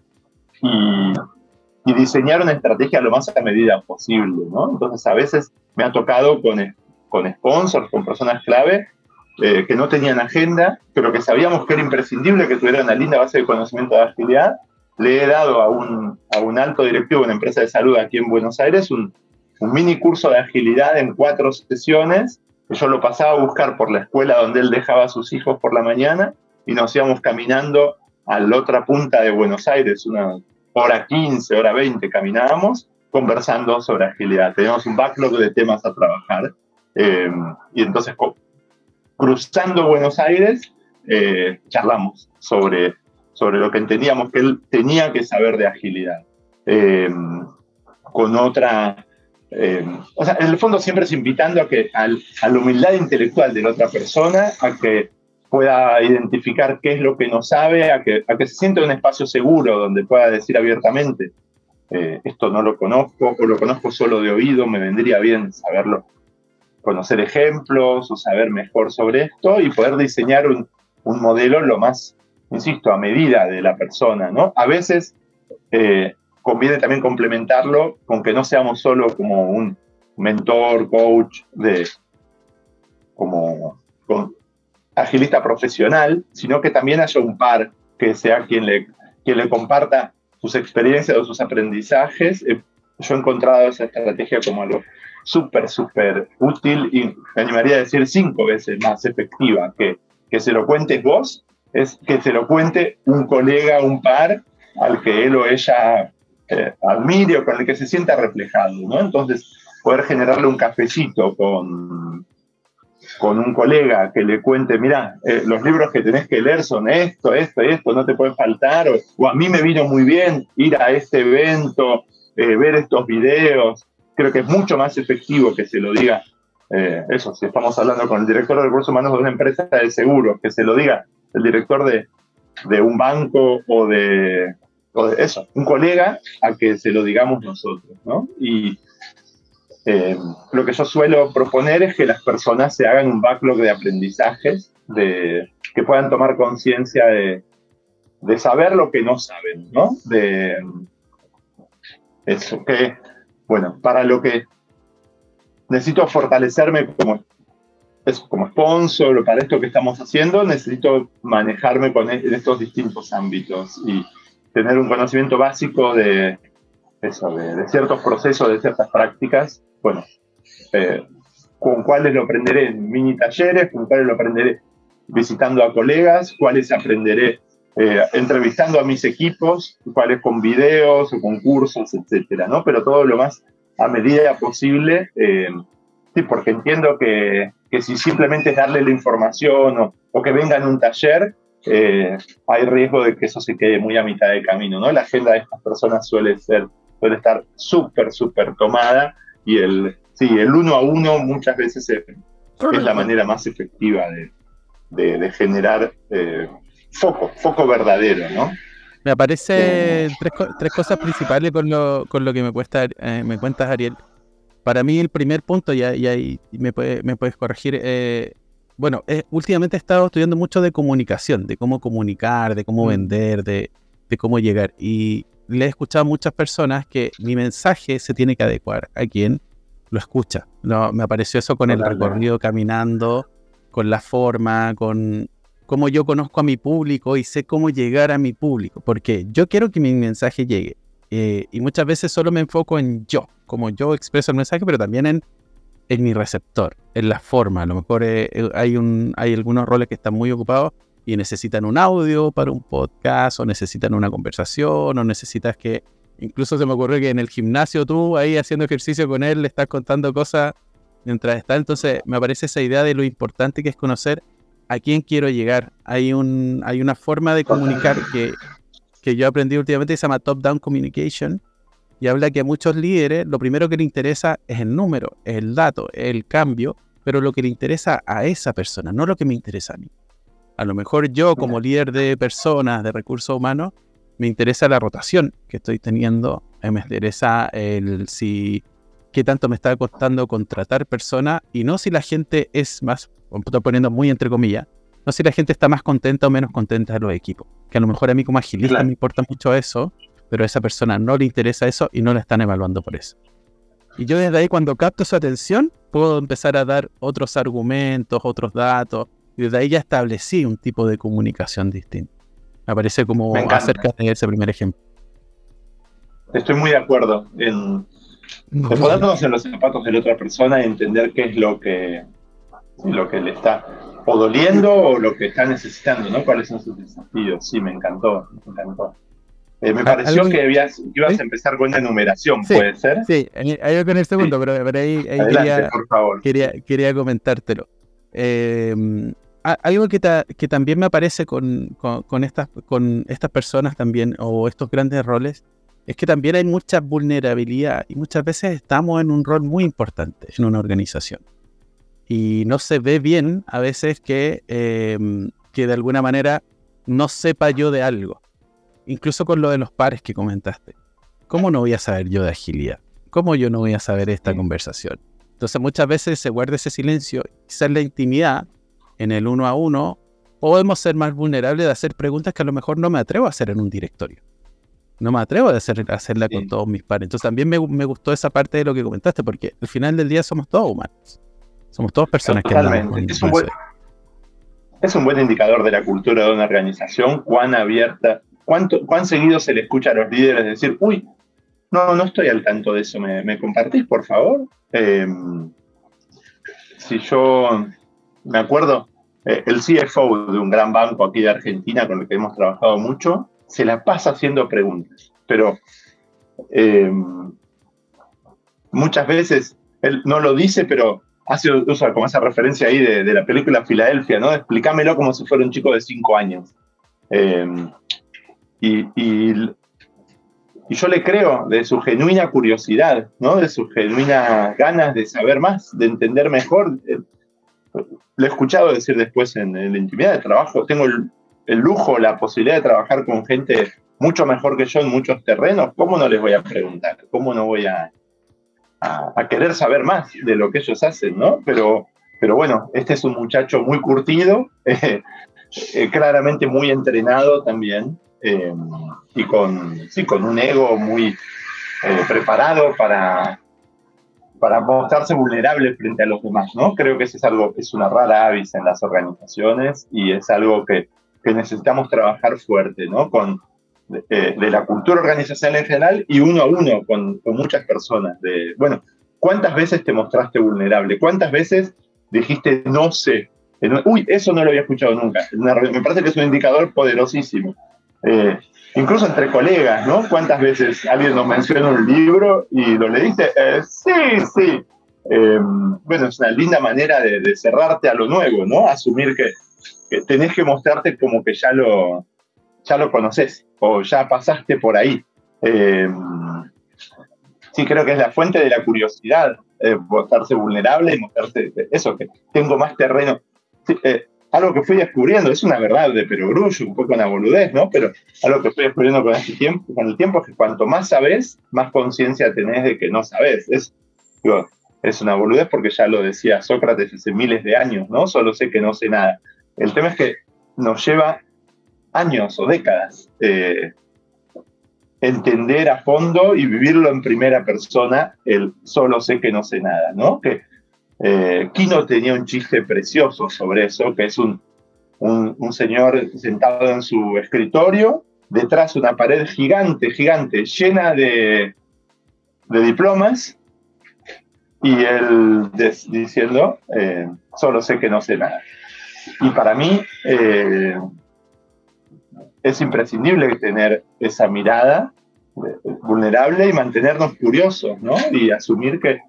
y, y diseñar una estrategia lo más a medida posible, ¿no? Entonces a veces me ha tocado con, con sponsors, con personas clave, eh, que no tenían agenda, pero que sabíamos que era imprescindible que tuvieran una linda base de conocimiento de agilidad le he dado a un, a un alto directivo de una empresa de salud aquí en Buenos Aires un, un mini curso de agilidad en cuatro sesiones, yo lo pasaba a buscar por la escuela donde él dejaba a sus hijos por la mañana y nos íbamos caminando a la otra punta de Buenos Aires, una hora 15, hora 20 caminábamos conversando sobre agilidad. Teníamos un backlog de temas a trabajar eh, y entonces cruzando Buenos Aires eh, charlamos sobre sobre lo que entendíamos que él tenía que saber de agilidad. Eh, con otra, eh, o sea, en el fondo siempre es invitando a, que, a, la humildad intelectual de la otra persona, a que pueda identificar qué es lo que no sabe, a que, se sienta en un espacio seguro donde pueda decir abiertamente, eh, esto no lo conozco o lo conozco solo de oído, me vendría bien saberlo, conocer ejemplos o saber mejor sobre esto y poder diseñar un, un modelo lo más insisto, a medida de la persona, ¿no? A veces eh, conviene también complementarlo con que no seamos solo como un mentor, coach, de, como agilista profesional, sino que también haya un par que sea quien le, quien le comparta sus experiencias o sus aprendizajes. Eh, yo he encontrado esa estrategia como algo súper, súper útil y me animaría a decir cinco veces más efectiva que que se lo cuentes vos es que se lo cuente un colega, un par, al que él o ella eh, admire o con el que se sienta reflejado, ¿no? Entonces, poder generarle un cafecito con, con un colega que le cuente, mira, eh, los libros que tenés que leer son esto, esto, esto, no te puede faltar, o, a mí me vino muy bien ir a este evento, eh, ver estos videos, creo que es mucho más efectivo que se lo diga, eso, si estamos hablando con el director de recursos humanos de una empresa de seguros, que se lo diga el director de, de un banco o de, o de, eso, un colega a que se lo digamos nosotros, ¿no? Y eh, lo que yo suelo proponer es que las personas se hagan un backlog de aprendizajes, de, que puedan tomar conciencia de, de saber lo que no saben, ¿no? De eso, que, bueno, para lo que necesito fortalecerme como es como sponsor para esto que estamos haciendo, necesito manejarme con e, en estos distintos ámbitos y tener un conocimiento básico de eso, de, ciertos procesos, de ciertas prácticas. Bueno, eh, con cuáles lo aprenderé en mini talleres, con cuáles lo aprenderé visitando a colegas, cuáles aprenderé eh, entrevistando a mis equipos, cuáles con videos o con cursos, etcétera, ¿no? Pero todo lo más a medida posible, eh, sí, porque entiendo que que si simplemente es darle la información o, que venga en un taller, eh, hay riesgo de que eso se quede muy a mitad de camino, ¿no? La agenda de estas personas suele ser, suele estar súper, súper tomada y el, sí, el uno a uno muchas veces es, la manera más efectiva de, de, generar eh, foco, foco verdadero, ¿no? Me aparecen tres, tres, cosas principales con lo, con lo que me, cuesta, eh, me cuentas, Ariel. Para mí el primer punto, y ahí me, me puedes corregir, eh, bueno, eh, últimamente he estado estudiando mucho de comunicación, de cómo comunicar, de cómo mm. vender, de, cómo llegar. Y le he escuchado a muchas personas que mi mensaje se tiene que adecuar a quien lo escucha. No, me apareció eso con el recorrido caminando, con la forma, con cómo yo conozco a mi público y sé cómo llegar a mi público, porque yo quiero que mi mensaje llegue. Eh, y muchas veces solo me enfoco en yo, como yo expreso el mensaje, pero también en, en mi receptor, en la forma. A lo mejor eh, eh, hay, un, hay algunos roles que están muy ocupados y necesitan un audio para un podcast, o necesitan una conversación, o necesitas que. Incluso se me ocurrió que en el gimnasio tú ahí haciendo ejercicio con él le estás contando cosas mientras está. Entonces me aparece esa idea de lo importante que es conocer a quién quiero llegar. Hay, un, hay una forma de comunicar que, que yo aprendí últimamente que se llama Top-Down Communication y habla que a muchos líderes lo primero que le interesa es el número, el dato, el cambio, pero lo que le interesa a esa persona, no lo que me interesa a mí. A lo mejor yo como líder de personas, de recursos humanos, me interesa la rotación que estoy teniendo, eh, me interesa el si qué tanto me está costando contratar personas y no si la gente es más, estoy poniendo muy entre comillas, no si la gente está más contenta o menos contenta de los equipos. Que a lo mejor a mí como agilista me importa mucho eso, pero a esa persona no le interesa eso y no la están evaluando por eso. Y yo desde ahí cuando capto su atención, puedo empezar a dar otros argumentos, otros datos, y desde ahí ya establecí un tipo de comunicación distinto. Me parece como acerca de ese primer ejemplo. Estoy muy de acuerdo en, ponernos en los zapatos de la otra persona y entender qué es lo que, lo que le está o doliendo o lo que está necesitando, ¿no? ¿Cuáles son sus desafíos? Sí, me encantó, me encantó. Eh, me ah, pareció que ibas a empezar con una enumeración, ¿puede ser? Sí, ahí con el segundo, pero, ahí, quería, por favor. Quería, comentártelo. Em, algo que, que, también me aparece con, con, estas, con estas personas también, o estos grandes roles, es que también hay mucha vulnerabilidad y muchas veces estamos en un rol muy importante en una organización. Y no se ve bien a veces que, em, que de alguna manera no sepa yo de algo incluso con lo de los pares que comentaste. ¿Cómo no voy a saber yo de agilidad? ¿Cómo yo no voy a saber esta conversación? Entonces muchas veces se guarda ese silencio, quizás la intimidad, en el uno a uno, podemos ser más vulnerables de hacer preguntas que a lo mejor no me atrevo a hacer en un directorio. No me atrevo a, hacer, hacerla con todos mis pares. Entonces también me, gustó esa parte de lo que comentaste, porque al final del día somos todos humanos. Somos todas personas que es un, buen, es un buen indicador de la cultura de una organización, cuán abierta ¿Cuánto, ¿Cuán seguido se le escucha a los líderes decir, uy, no, no estoy al tanto de eso, ¿me, compartís, por favor? Em, si yo me acuerdo, eh, el CFO de un gran banco aquí de Argentina con el que hemos trabajado mucho, se la pasa haciendo preguntas, pero em, muchas veces él no lo dice, pero hace usa como esa referencia ahí de, la película Filadelfia, ¿no? Explícamelo como si fuera un chico de cinco años. Em, y, yo le creo de su genuina curiosidad, ¿no? de sus genuinas ganas de saber más, de entender mejor. Eh, lo he escuchado decir después en, la intimidad de trabajo, tengo el, lujo, la posibilidad de trabajar con gente mucho mejor que yo en muchos terrenos, ¿cómo no les voy a preguntar? ¿Cómo no voy a, querer saber más de lo que ellos hacen? ¿no? Pero, pero bueno, este es un muchacho muy curtido, *laughs* eh, eh, claramente muy entrenado también, eh, y con, sí, con un ego muy preparado para, para mostrarse vulnerable frente a los demás, ¿no? Creo que eso es algo que es una rara avis en las organizaciones y es algo que, que necesitamos trabajar fuerte, ¿no? Con, de, la cultura organizacional en general y uno a uno con, con muchas personas. De, bueno, ¿cuántas veces te mostraste vulnerable? ¿Cuántas veces dijiste no sé? Uy, eso no lo había escuchado nunca. Me parece que es un indicador poderosísimo. Eh, incluso entre colegas, ¿no? ¿Cuántas veces alguien nos menciona un libro y lo leíste? Eh, sí, sí. Eh, bueno, es una linda manera de, cerrarte a lo nuevo, ¿no? Asumir que, tenés que mostrarte como que ya lo, ya lo conoces o ya pasaste por ahí. sí, creo que es la fuente de la curiosidad, mostrarse vulnerable y mostrarse eso, que tengo más terreno. Sí, algo que fui descubriendo, es una verdad de perogrullo, un poco una boludez, ¿no? Pero algo que fui descubriendo con, este el tiempo es que cuanto más sabes, más conciencia tenés de que no sabes. Es, es una boludez porque ya lo decía Sócrates hace miles de años, ¿no? Solo sé que no sé nada. El tema es que nos lleva años o décadas eh, entender a fondo y vivirlo en primera persona el solo sé que no sé nada, ¿no? Que eh, Kino tenía un chiste precioso sobre eso, que es un, un, señor sentado en su escritorio, detrás una pared gigante, gigante, llena de, de diplomas, y él diciendo, eh, solo sé que no sé nada. Y para mí eh, es imprescindible tener esa mirada vulnerable y mantenernos curiosos, ¿no? Y asumir que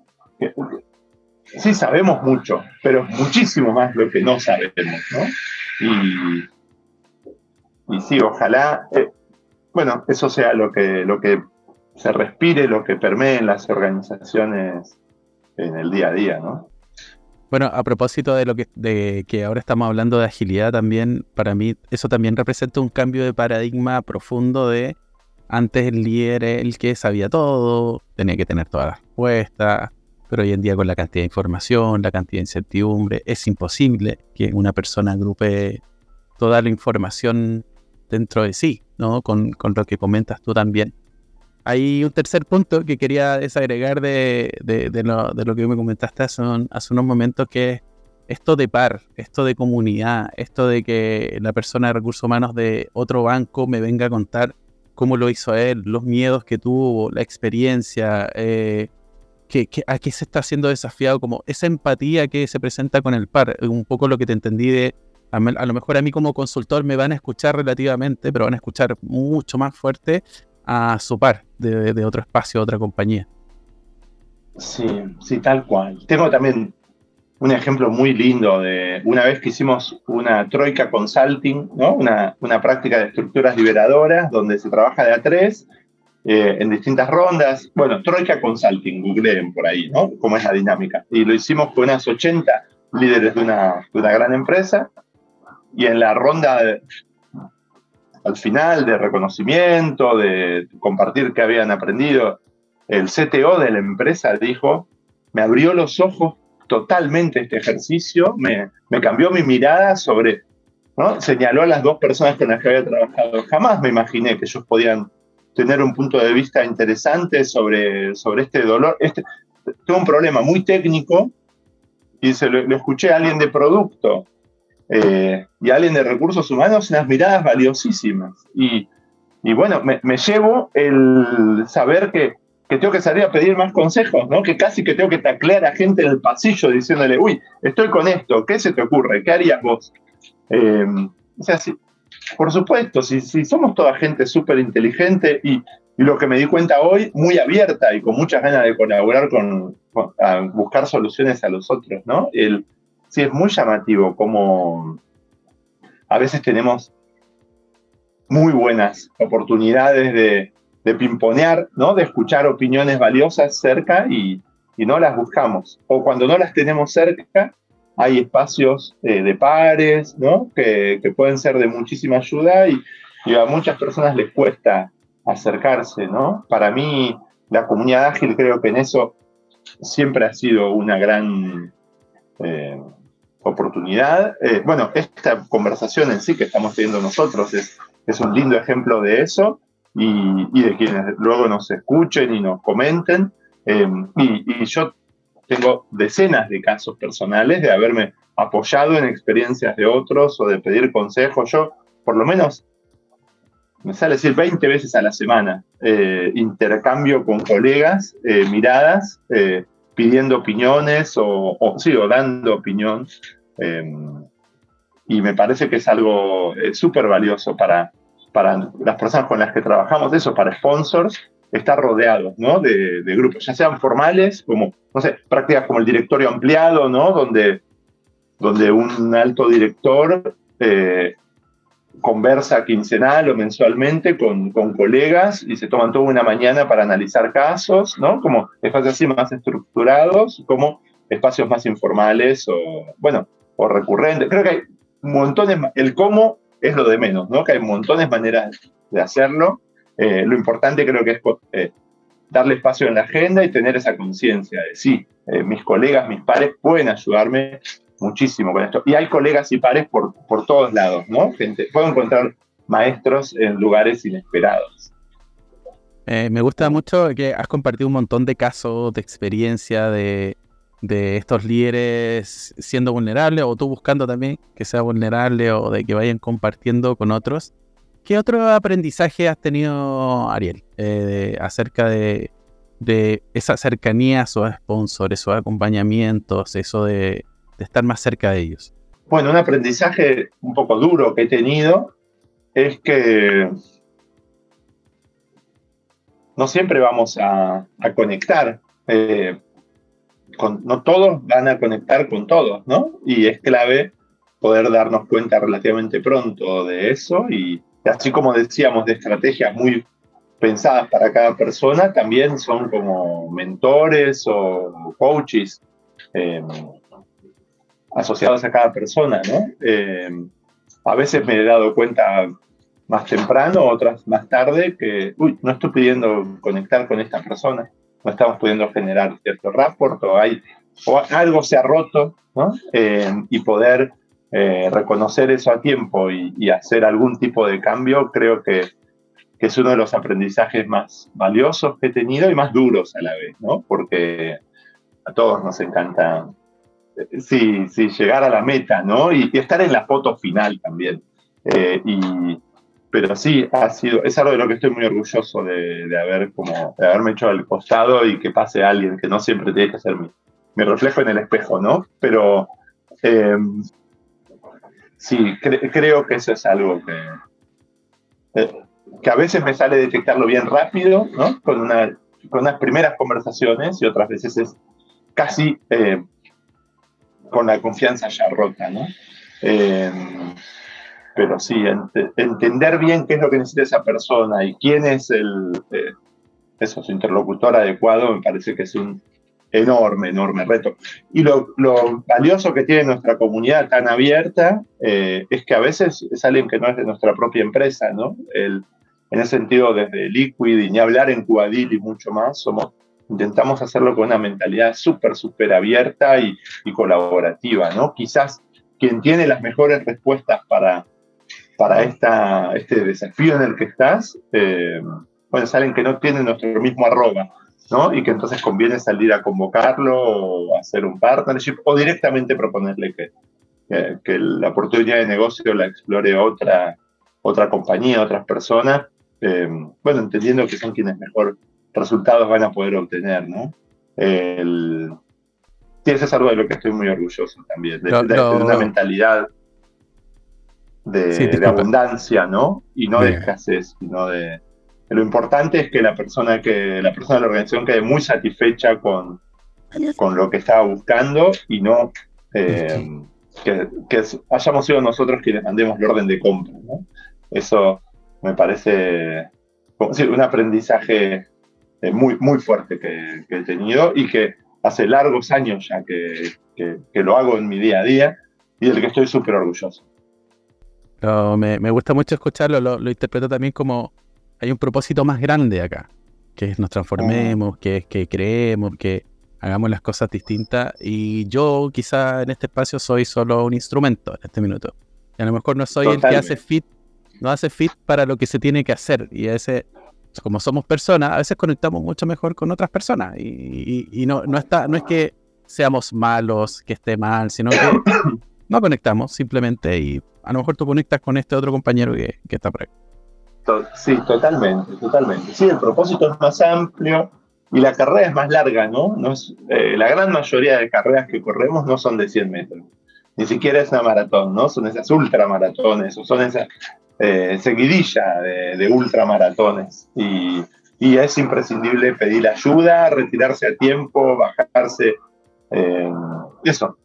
sí sabemos mucho, pero muchísimo más lo que no sabemos, ¿no? Y, y sí, ojalá, eh, bueno, eso sea lo que, lo que se respire, lo que permee en las organizaciones en el día a día, ¿no? Bueno, a propósito de lo que, de que ahora estamos hablando de agilidad también, para mí eso también representa un cambio de paradigma profundo de antes el líder el que sabía todo, tenía que tener todas las respuestas, pero hoy en día con la cantidad de información, la cantidad de incertidumbre, es imposible que una persona agrupe toda la información dentro de sí, ¿no? Con, con lo que comentas tú también. Hay un tercer punto que quería desagregar de, de, lo, de lo, que me comentaste hace, hace, unos momentos, que es esto de par, esto de comunidad, esto de que la persona de recursos humanos de otro banco me venga a contar cómo lo hizo él, los miedos que tuvo, la experiencia, eh, que, a qué se está siendo desafiado, como esa empatía que se presenta con el par, un poco lo que te entendí de, a, a, lo mejor a mí como consultor me van a escuchar relativamente, pero van a escuchar mucho más fuerte a su par de, otro espacio, otra compañía. Sí, sí, tal cual. Tengo también un ejemplo muy lindo de una vez que hicimos una Troika Consulting, ¿no? una, una práctica de estructuras liberadoras donde se trabaja de a tres eh, en distintas rondas. Bueno, Troika Consulting, googleen por ahí, ¿no? Cómo es la dinámica. Y lo hicimos con unas 80 líderes de una, de una gran empresa. Y en la ronda al final de reconocimiento, de compartir qué habían aprendido. El CTO de la empresa dijo, me abrió los ojos totalmente este ejercicio, me, cambió mi mirada sobre, ¿no? señaló a las dos personas con las que había trabajado. Jamás me imaginé que ellos podían tener un punto de vista interesante sobre, sobre este dolor. Este, tengo un problema muy técnico y se lo, escuché a alguien de producto eh, y alguien de recursos humanos, unas miradas valiosísimas. Y, y bueno, me, llevo el saber que, que, tengo que salir a pedir más consejos, ¿no? que casi que tengo que taclear a gente en el pasillo diciéndole, uy, estoy con esto, ¿qué se te ocurre? ¿Qué harías vos? Eh, o sea, por supuesto, si, somos toda gente súper inteligente y, lo que me di cuenta hoy, muy abierta y con muchas ganas de colaborar con, con a buscar soluciones a los otros, ¿no? El, sí es muy llamativo como a veces tenemos muy buenas oportunidades de, de pimponear, ¿no? de escuchar opiniones valiosas cerca y, no las buscamos. O cuando no las tenemos cerca, hay espacios eh, de pares ¿no? que, pueden ser de muchísima ayuda y, a muchas personas les cuesta acercarse. ¿no? Para mí, la comunidad ágil creo que en eso siempre ha sido una gran eh, oportunidad. Eh, bueno, esta conversación en sí que estamos teniendo nosotros es, es un lindo ejemplo de eso y, de quienes luego nos escuchen y nos comenten. Y, y, yo tengo decenas de casos personales de haberme apoyado en experiencias de otros o de pedir consejos. Yo, por lo menos, me sale decir 20 veces a la semana, eh, intercambio con colegas, eh, miradas, pidiendo opiniones o, o, sí, o dando opinión Em, y me parece que es algo eh, súper valioso para, para las personas con las que trabajamos, eso, para sponsors, estar rodeados ¿no? de, grupos, ya sean formales, como, no sé, prácticas como el directorio ampliado, ¿no? donde, donde un alto director eh, conversa quincenal o mensualmente con, con, colegas y se toman toda una mañana para analizar casos, ¿no? Como espacios así más estructurados, como espacios más informales o, bueno, o recurrente. Creo que hay montones, el cómo es lo de menos, ¿no? Que hay montones de maneras de hacerlo. Eh, lo importante creo que es eh, darle espacio en la agenda y tener esa conciencia de sí, eh, mis colegas, mis pares pueden ayudarme muchísimo con esto. Y hay colegas y pares por, por todos lados, ¿no? Gente, puedo encontrar maestros en lugares inesperados. me gusta mucho que has compartido un montón de casos, de experiencia, de, de estos líderes siendo vulnerables o tú buscando también que sea vulnerable o de que vayan compartiendo con otros. ¿Qué otro aprendizaje has tenido, Ariel, eh, acerca de, esa cercanía a sus sponsors, esos acompañamientos, eso de, estar más cerca de ellos? Bueno, un aprendizaje un poco duro que he tenido es que no siempre vamos a, a conectar. Eh, no todos van a conectar con todos, ¿no? Y es clave poder darnos cuenta relativamente pronto de eso y así como decíamos de estrategias muy pensadas para cada persona, también son como mentores o coaches eh, asociados a cada persona, ¿no? Eh, a veces me he dado cuenta más temprano, otras más tarde, que, uy, no estoy pudiendo conectar con esta persona, no estamos pudiendo generar cierto rapport o, hay, o algo se ha roto, ¿no? Eh, y poder reconocer eso a tiempo y, hacer algún tipo de cambio, creo que es uno de los aprendizajes más valiosos que he tenido y más duros a la vez, ¿no? Porque a todos nos encanta, eh, sí, llegar a la meta, ¿no? Y, estar en la foto final también. Eh, y, pero sí, ha sido, es algo de lo que estoy muy orgulloso de, haber como, de haberme hecho al costado y que pase alguien, que no siempre tiene que ser mi, mi reflejo en el espejo, ¿no? Pero eh, sí, creo que eso es algo que que a veces me sale detectarlo bien rápido, ¿no? Con, una, con unas primeras conversaciones y otras veces es casi eh, con la confianza ya rota, ¿no? Eh, pero sí, entender bien qué es lo que necesita esa persona y quién es el, eh, eso, su interlocutor adecuado, me parece que es un enorme, enorme reto. Y lo, valioso que tiene nuestra comunidad tan abierta es que a veces es alguien que no es de nuestra propia empresa, ¿no? En ese sentido, desde Liquid y ni hablar en Cuadil y mucho más, somos, intentamos hacerlo con una mentalidad súper, súper abierta y, colaborativa, ¿no? Quizás quien tiene las mejores respuestas para, para esta, este desafío en el que estás, eh, bueno, es alguien que no tiene nuestro mismo arroba, ¿no? Y que entonces conviene salir a convocarlo o hacer un partnership o directamente proponerle que, que la oportunidad de negocio la explore otra, otra compañía, otras personas, eh, bueno, entendiendo que son quienes mejor resultados van a poder obtener, ¿no? El, sí, eso es algo de lo que estoy muy orgulloso también, de, una mentalidad de, abundancia, ¿no? Y no de escasez, sino de... Lo importante es que la persona que la persona de la organización quede muy satisfecha con, con lo que estaba buscando y no eh, que, que, hayamos sido nosotros quienes mandemos el orden de compra, ¿no? Eso me parece un aprendizaje eh, muy, muy fuerte que, he tenido y que hace largos años ya que, lo hago en mi día a día y del que estoy súper orgulloso. me, gusta mucho escucharlo, lo, interpreto también como hay un propósito más grande acá, que es nos transformemos, ah. que es que creemos, que hagamos las cosas distintas y yo quizá en este espacio soy solo un instrumento en este minuto. Y a lo mejor no soy el que hace fit no hace fit para lo que se tiene que hacer. Y a veces, como somos personas, a veces conectamos mucho mejor con otras personas. Y, no, no, está, no es que seamos malos, que esté mal, sino que *coughs* no conectamos simplemente. Y a lo mejor tú conectas con este otro compañero que, que está por ahí. Sí, totalmente, totalmente. Sí, el propósito es más amplio y la carrera es más larga, ¿no? no es, eh, la gran mayoría de carreras que corremos no son de 100 metros. Ni siquiera es una maratón, ¿no? Son esas ultramaratones o son esas eh, seguidilla de, ultramaratones y, y, es imprescindible pedir ayuda, retirarse a tiempo, bajarse, eh, eso,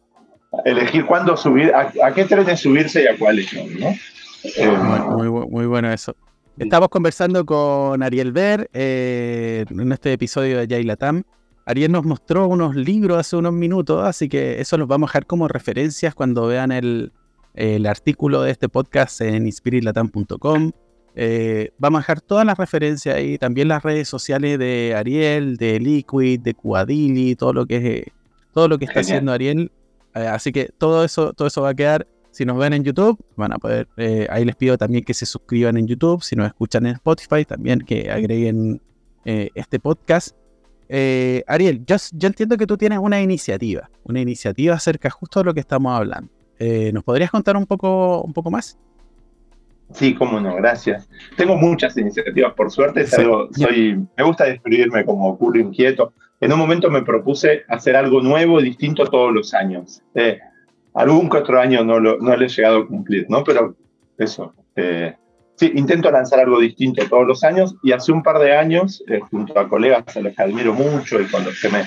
elegir cuándo subir, a, qué trenes subirse y a cuáles no. muy, muy, bueno eso. Estamos conversando con Ariel Ver eh, en este episodio de Jay Latam. Ariel nos mostró unos libros hace unos minutos, así que eso los vamos a dejar como referencias cuando vean el, el artículo de este podcast en inspiritlatam.com. Eh, vamos a dejar todas las referencias ahí, también las redes sociales de Ariel, de Liquid, de Cuadili, todo lo que es, todo lo que está haciendo Ariel. Eh, así que todo eso, todo eso va a quedar. Si nos ven en YouTube, van a poder. Eh, ahí les pido también que se suscriban en YouTube. Si nos escuchan en Spotify, también que agreguen este podcast. Ariel, yo, yo entiendo que tú tienes una iniciativa, una iniciativa acerca justo de lo que estamos hablando. Eh, ¿Nos podrías contar un poco, un poco más? Sí, cómo no, gracias. Tengo muchas iniciativas, por suerte, soy, me gusta describirme como culo inquieto. En un momento me propuse hacer algo nuevo y distinto todos los años. Eh, algún que otro año no lo, no he llegado a cumplir, ¿no? Pero eso. Eh, sí, intento lanzar algo distinto todos los años y hace un par de años, junto a colegas a los que admiro mucho y con los que me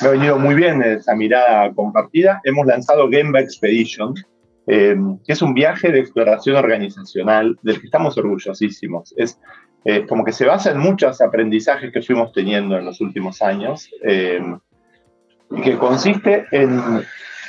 me ha venido muy bien esa mirada compartida. Hemos lanzado Gemba Expedition, eh, que es un viaje de exploración organizacional del que estamos orgullosísimos. Es eh, como que se basa en muchos aprendizajes que fuimos teniendo en los últimos años, eh, y que consiste en,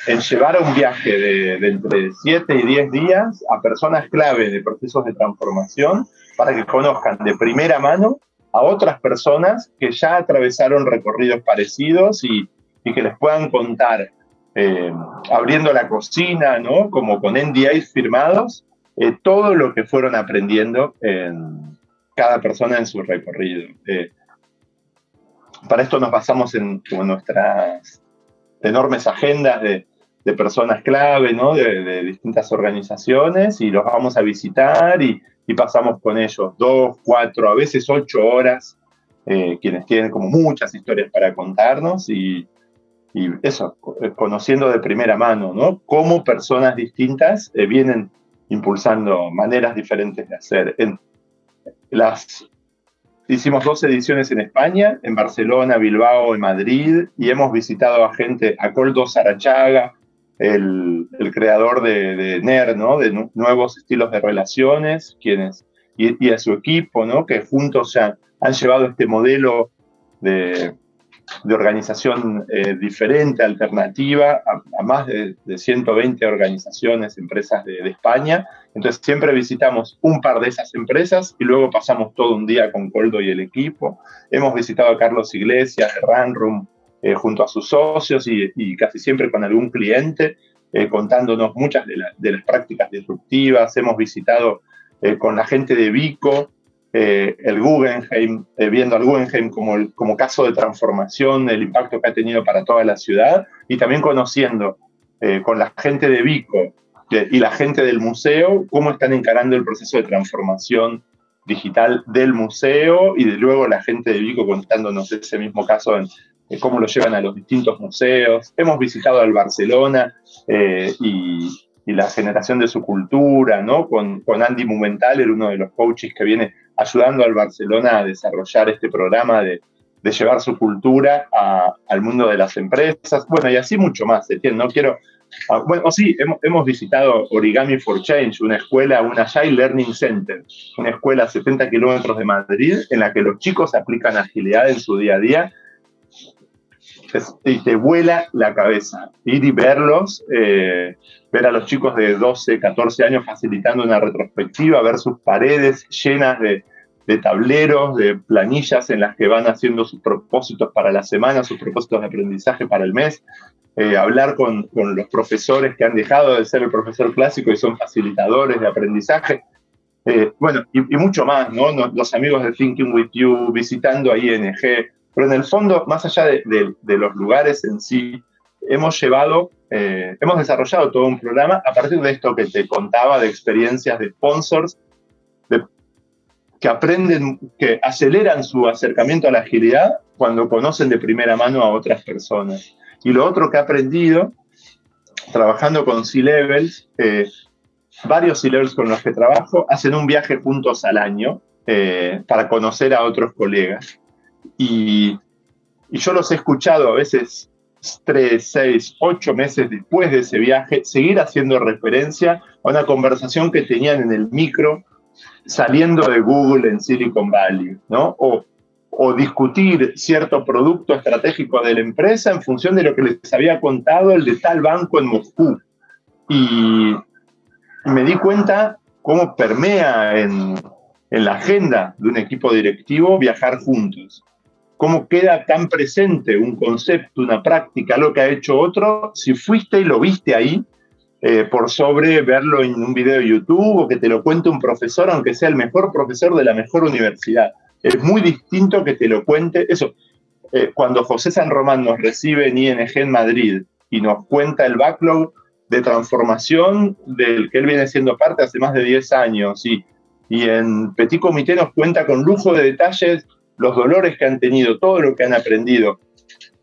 en, llevar un viaje de, de entre 7 y 10 días a personas clave de procesos de transformación para que conozcan de primera mano a otras personas que ya atravesaron recorridos parecidos y, y que les puedan contar, eh, abriendo la cocina, ¿no? Como con NDAs firmados, eh, todo lo que fueron aprendiendo en cada persona en su recorrido. Eh, para esto nos basamos en, nuestras enormes agendas de, de personas clave, ¿no? De, de, distintas organizaciones y los vamos a visitar y, y pasamos con ellos dos, cuatro, a veces ocho horas, eh, quienes tienen como muchas historias para contarnos y, y, eso, conociendo de primera mano, ¿no? Cómo personas distintas eh, vienen impulsando maneras diferentes de hacer. En las, hicimos dos ediciones en España, en Barcelona, Bilbao, en Madrid, y hemos visitado a gente, a Coldo Sarachaga, el, creador de, de, NER, ¿no? de nu nuevos estilos de relaciones, quienes, y, y, a su equipo, ¿no? que juntos han llevado este modelo de, organización eh, diferente, alternativa, a, más de, de, 120 organizaciones, empresas de, de, España. Entonces siempre visitamos un par de esas empresas y luego pasamos todo un día con Coldo y el equipo. Hemos visitado a Carlos Iglesias Runroom, eh, junto a sus socios y, casi siempre con algún cliente, eh, contándonos muchas de, la, de, las prácticas disruptivas. Hemos visitado eh, con la gente de Vico el Guggenheim, viendo al Guggenheim como, como caso de transformación, el impacto que ha tenido para toda la ciudad y también conociendo con la gente de Vico y la gente del museo cómo están encarando el proceso de transformación digital del museo y de luego la gente de Vico contándonos ese mismo caso en, cómo lo llevan a los distintos museos. Hemos visitado al Barcelona eh, y, y, la generación de su cultura, ¿no? Con, con Andy Mumentaler, uno de los coaches que viene ayudando al Barcelona a desarrollar este programa de, de llevar su cultura a, al mundo de las empresas. Bueno, y así mucho más, ¿entiendes? No quiero... Ah, bueno, sí, hemos, hemos, visitado Origami for Change, una escuela, una Agile Learning Center, una escuela a 70 kilómetros de Madrid en la que los chicos aplican agilidad en su día a día y te vuela la cabeza. Ir y verlos, eh, ver a los chicos de 12, 14 años facilitando una retrospectiva, ver sus paredes llenas de, de, tableros, de planillas en las que van haciendo sus propósitos para la semana, sus propósitos de aprendizaje para el mes, eh, hablar con, con, los profesores que han dejado de ser el profesor clásico y son facilitadores de aprendizaje. Eh, bueno, y, y, mucho más, ¿no? Los amigos de Thinking With You, visitando a ING, pero en el fondo, más allá de, de, de los lugares en sí, hemos llevado, eh, hemos desarrollado todo un programa a partir de esto que te contaba, de experiencias de sponsors, de, que aprenden, que aceleran su acercamiento a la agilidad cuando conocen de primera mano a otras personas. Y lo otro que he aprendido, trabajando con C-Levels, eh, varios C-Levels con los que trabajo, hacen un viaje juntos al año eh, para conocer a otros colegas. Y, y, yo los he escuchado a veces tres, seis, ocho meses después de ese viaje, seguir haciendo referencia a una conversación que tenían en el micro saliendo de Google en Silicon Valley, ¿no? O, o discutir cierto producto estratégico de la empresa en función de lo que les había contado el de tal banco en Moscú. Y me di cuenta cómo permea en, en la agenda de un equipo directivo viajar juntos cómo queda tan presente un concepto, una práctica, lo que ha hecho otro, si fuiste y lo viste ahí, eh, por sobre verlo en un video de YouTube o que te lo cuente un profesor, aunque sea el mejor profesor de la mejor universidad. Es muy distinto que te lo cuente. Eso, eh, cuando José San Román nos recibe en ING en Madrid y nos cuenta el backlog de transformación del que él viene siendo parte hace más de 10 años y, y en Petit Comité nos cuenta con lujo de detalles los dolores que han tenido, todo lo que han aprendido.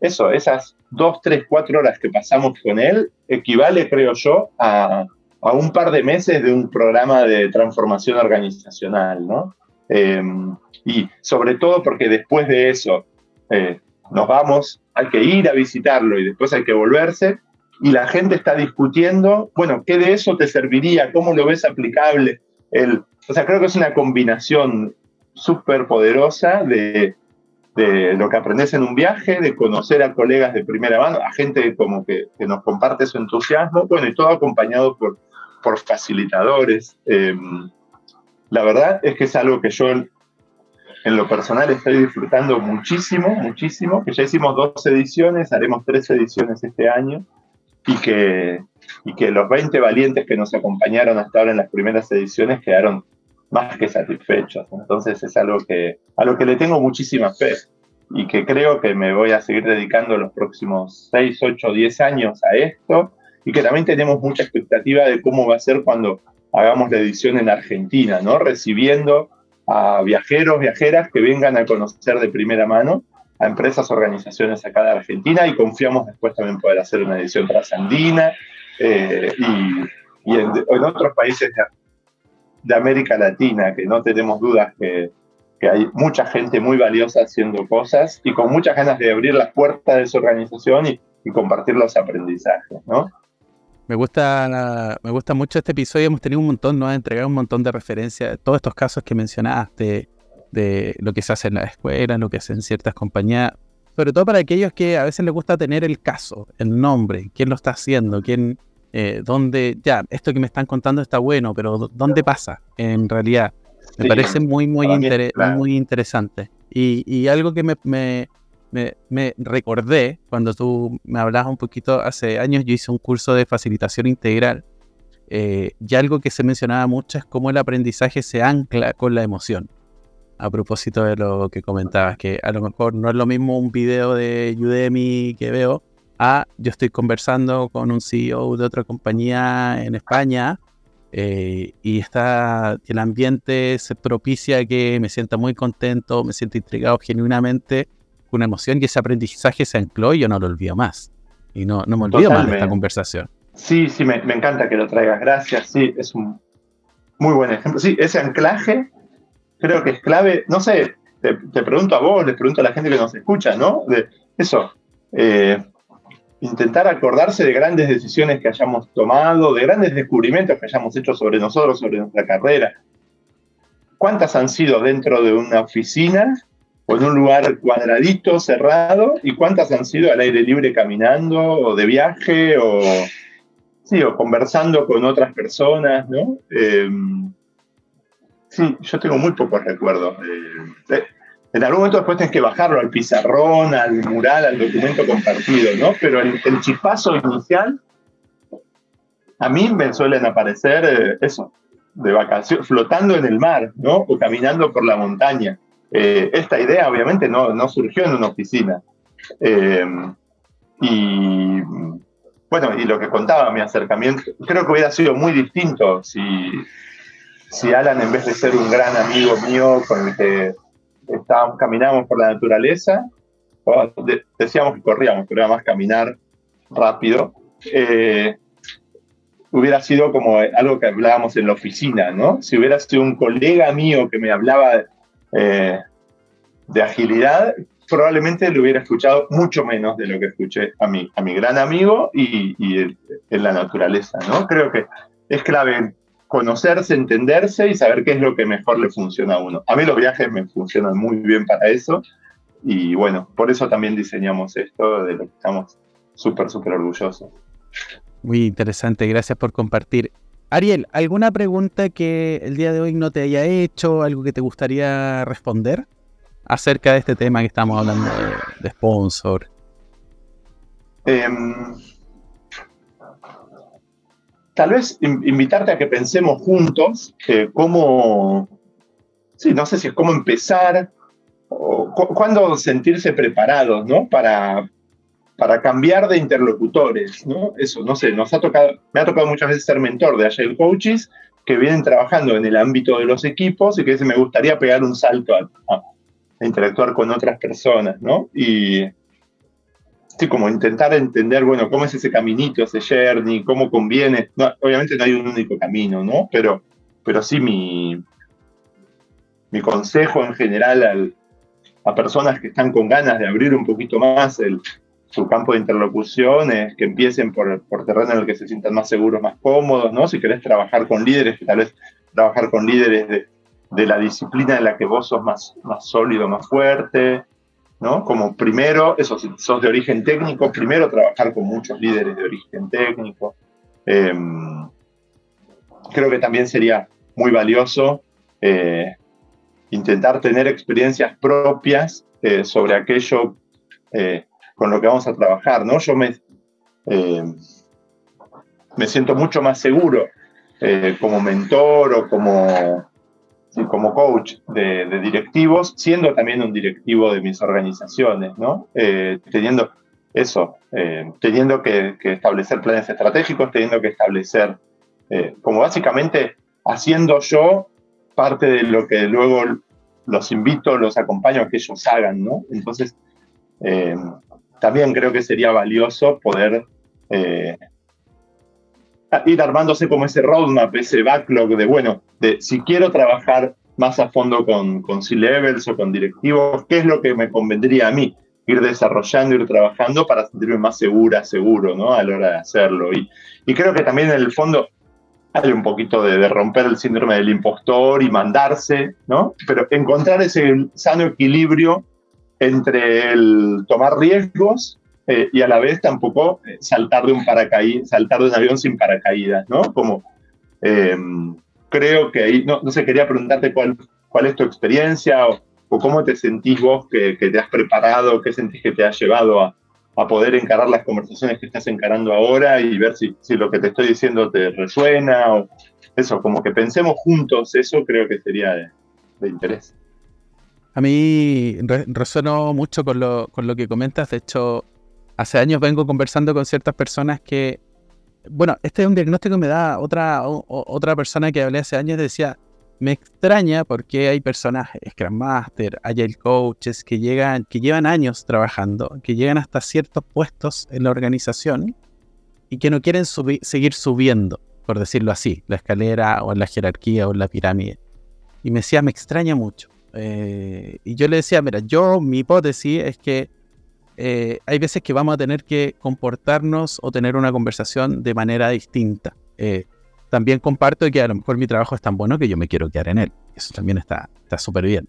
Eso, esas dos, tres, cuatro horas que pasamos con él, equivale, creo yo, a, a un par de meses de un programa de transformación organizacional, ¿no? Eh, y sobre todo porque después de eso, eh, nos vamos, hay que ir a visitarlo y después hay que volverse, y la gente está discutiendo, bueno, ¿qué de eso te serviría? ¿Cómo lo ves aplicable? El, o sea, creo que es una combinación súper poderosa de, de, lo que aprendes en un viaje, de conocer a colegas de primera mano, a gente como que, que nos comparte su entusiasmo, bueno, y todo acompañado por, por facilitadores. Em, la verdad es que es algo que yo en lo personal estoy disfrutando muchísimo, muchísimo, que ya hicimos dos ediciones, haremos tres ediciones este año, y que, y que los 20 valientes que nos acompañaron hasta ahora en las primeras ediciones quedaron más que satisfechos. Entonces es algo que, a lo que le tengo muchísima fe y que creo que me voy a seguir dedicando los próximos 6, 8, 10 años a esto y que también tenemos mucha expectativa de cómo va a ser cuando hagamos la edición en Argentina, ¿no? Recibiendo a viajeros, viajeras que vengan a conocer de primera mano a empresas, organizaciones acá de Argentina y confiamos después también poder hacer una edición trasandina eh, y, y en, otros países de, América Latina, que no tenemos dudas que, que, hay mucha gente muy valiosa haciendo cosas y con muchas ganas de abrir las puertas de su organización y, compartir los aprendizajes, ¿no? Me gusta, me gusta mucho este episodio. Hemos tenido un montón, nos ha entregado un montón de referencias. Todos estos casos que mencionaste, de lo que se hace en la escuela, lo que hacen ciertas compañías, sobre todo para aquellos que a veces les gusta tener el caso, el nombre, quién lo está haciendo, quién, eh, dónde, ya, esto que me están contando está bueno, pero ¿dónde pasa en realidad? Me parece muy, muy, muy interesante. Y, algo que me, me, me, recordé cuando tú me hablabas un poquito hace años, yo hice un curso de facilitación integral. Eh, y algo que se mencionaba mucho es cómo el aprendizaje se ancla con la emoción a propósito de lo que comentabas, que a lo mejor no es lo mismo un video de Udemy que veo a yo estoy conversando con un CEO de otra compañía en España eh, y está el ambiente se propicia que me sienta muy contento, me siento intrigado genuinamente, con una emoción y ese aprendizaje se ancló y yo no lo olvido más. Y no, no me olvido más de esta conversación. Sí, sí, me, me encanta que lo traigas, gracias, sí, es un muy buen ejemplo. Sí, ese anclaje creo que es clave, no sé, te, pregunto a vos, les pregunto a la gente que nos escucha, ¿no? De eso, eh, intentar acordarse de grandes decisiones que hayamos tomado, de grandes descubrimientos que hayamos hecho sobre nosotros, sobre nuestra carrera. ¿Cuántas han sido dentro de una oficina o en un lugar cuadradito, cerrado? ¿Y cuántas han sido al aire libre caminando o de viaje o, sí, o conversando con otras personas, ¿no? Eh, Sí, yo tengo muy pocos recuerdos. En algún momento después tenés que bajarlo al pizarrón, al mural, al documento compartido, ¿no? Pero el, el chispazo inicial, a mí me suelen aparecer eh, eso, de vacaciones, flotando en el mar, ¿no? O caminando por la montaña. Eh, esta idea obviamente no, no, surgió en una oficina. Eh, y bueno, y lo que contaba mi acercamiento, creo que hubiera sido muy distinto si, si Alan, en vez de ser un gran amigo mío con el que estábamos, caminábamos por la naturaleza, decíamos que corríamos, pero era más caminar rápido, eh, hubiera sido como algo que hablábamos en la oficina, ¿no? Si hubiera sido un colega mío que me hablaba eh, de agilidad, probablemente lo hubiera escuchado mucho menos de lo que escuché a mi, a mi gran amigo y, y en la naturaleza, ¿no? Creo que es clave conocerse, entenderse y saber qué es lo que mejor le funciona a uno. A mí los viajes me funcionan muy bien para eso y bueno, por eso también diseñamos esto de lo que estamos súper, súper orgullosos. Muy interesante, gracias por compartir. Ariel, ¿alguna pregunta que el día de hoy no te haya hecho, algo que te gustaría responder acerca de este tema que estamos hablando de, sponsor? Em, tal vez invitarte a que pensemos juntos eh, cómo, sí, no sé si es cómo empezar o cuándo sentirse preparados, ¿no? Para, para cambiar de interlocutores, ¿no? Eso, no sé, nos ha tocado, me ha tocado muchas veces ser mentor de Agile Coaches que vienen trabajando en el ámbito de los equipos y que dicen, me gustaría pegar un salto a, a interactuar con otras personas, ¿no? Y, sí, como intentar entender, bueno, cómo es ese caminito, ese journey, cómo conviene. obviamente no hay un único camino, ¿no? Pero, pero sí mi, mi consejo en general a personas que están con ganas de abrir un poquito más el, su campo de interlocución, es que empiecen por, por terreno en el que se sientan más seguros, más cómodos, ¿no? Si querés trabajar con líderes, tal vez trabajar con líderes de, de la disciplina en la que vos sos más, más sólido, más fuerte, Como primero, eso, si sos de origen técnico, primero trabajar con muchos líderes de origen técnico. Em, creo que también sería muy valioso eh, intentar tener experiencias propias eh, sobre aquello eh, con lo que vamos a trabajar, ¿no? Yo me, me siento mucho más seguro como mentor o como como coach de, directivos, siendo también un directivo de mis organizaciones, ¿no? Eh, teniendo eso, eh, teniendo que, establecer planes estratégicos, teniendo que establecer, eh, como básicamente haciendo yo parte de lo que luego los invito, los acompaño a que ellos hagan, ¿no? Entonces, también creo que sería valioso poder ir armándose como ese roadmap, ese backlog de, bueno, de si quiero trabajar más a fondo con, con C-Levels o con directivos, qué es lo que me convendría a mí ir desarrollando, ir trabajando para sentirme más segura, seguro, ¿no? A la hora de hacerlo. Y, y creo que también en el fondo hay un poquito de, de, romper el síndrome del impostor y mandarse, ¿no? Pero encontrar ese sano equilibrio entre el tomar riesgos eh, y a la vez tampoco eh, saltar de un paracaídas, saltar de un avión sin paracaídas, ¿no? Como eh, creo que ahí, no, no sé, quería preguntarte cuál, cuál es tu experiencia o, cómo te sentís vos que, que, te has preparado, qué sentís que te ha llevado a, a, poder encarar las conversaciones que estás encarando ahora y ver si, si lo que te estoy diciendo te resuena o eso, como que pensemos juntos, eso creo que sería de, interés. A mí resueno mucho con lo, con lo que comentas, de hecho hace años vengo conversando con ciertas personas que, bueno, este es un diagnóstico que me da otra, otra persona que hablé hace años, decía, me extraña porque hay personas, Scrum Master, Agile Coaches, que, llegan, que llevan años trabajando, que llegan hasta ciertos puestos en la organización y que no quieren seguir subiendo, por decirlo así, la escalera o la jerarquía o la pirámide. Y me decía, me extraña mucho. Eh, y yo le decía, mira, yo mi hipótesis es que eh, hay veces que vamos a tener que comportarnos o tener una conversación de manera distinta. Eh, también comparto que a lo mejor mi trabajo es tan bueno que yo me quiero quedar en él. Eso también está súper bien.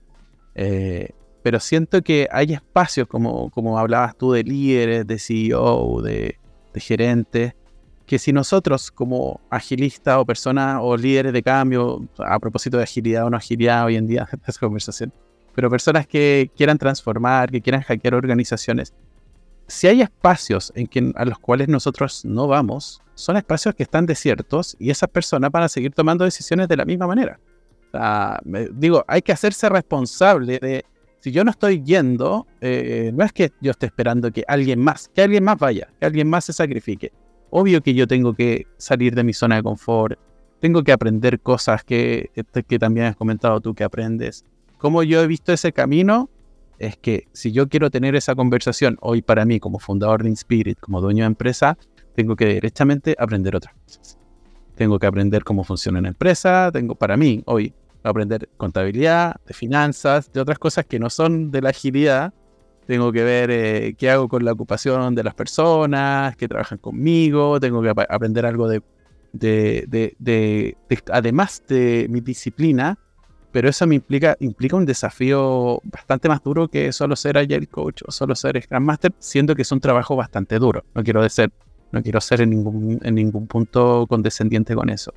Eh, pero siento que hay espacios, como, como hablabas tú, de líderes, de CEO, de, de gerentes, que si nosotros como agilistas o personas o líderes de cambio, a propósito de agilidad o no agilidad hoy en día, *laughs* esta conversación, pero personas que quieran transformar, que quieran hackear organizaciones, si hay espacios en que, a los cuales nosotros no vamos, son espacios que están desiertos y esas personas van a seguir tomando decisiones de la misma manera. digo, hay que hacerse responsable de, si yo no estoy yendo, eh, no es que yo esté esperando que alguien más, que alguien más vaya, que alguien más se sacrifique. Obvio que yo tengo que salir de mi zona de confort, tengo que aprender cosas que, que también has comentado tú que aprendes cómo yo he visto ese camino es que si yo quiero tener esa conversación hoy para mí como fundador de Inspirit, como dueño de empresa, tengo que directamente aprender otras cosas. Tengo que aprender cómo funciona una empresa, tengo para mí hoy aprender contabilidad, de finanzas, de otras cosas que no son de la agilidad. Tengo que ver eh, qué hago con la ocupación de las personas que trabajan conmigo, tengo que aprender algo de, de además de mi disciplina, pero eso me implica, implica un desafío bastante más duro que solo ser Agile Coach o solo ser Scrum Master, siendo que es un trabajo bastante duro. No quiero ser, no quiero ser en ningún, en ningún punto condescendiente con eso.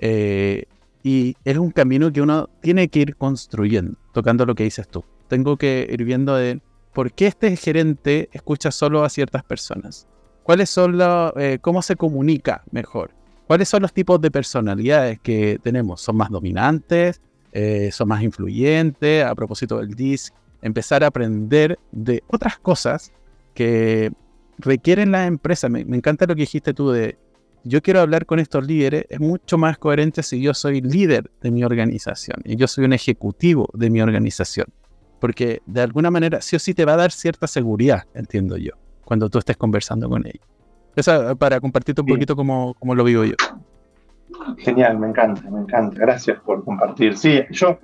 Eh, y es un camino que uno tiene que ir construyendo, tocando lo que dices tú. Tengo que ir viendo de por qué este gerente escucha solo a ciertas personas. ¿Cuáles son los, eh, cómo se comunica mejor? ¿Cuáles son los tipos de personalidades que tenemos? ¿Son más dominantes? Eh, son más influyentes, a propósito del DISC, empezar a aprender de otras cosas que requieren la empresa. Me, encanta lo que dijiste tú de, yo quiero hablar con estos líderes, es mucho más coherente si yo soy líder de mi organización y yo soy un ejecutivo de mi organización. Porque de alguna manera sí o sí te va a dar cierta seguridad, entiendo yo, cuando tú estés conversando con ellos. Eso para compartirte un poquito cómo, cómo lo vivo yo. Genial, me encanta, me encanta. Gracias por compartir. Sí, yo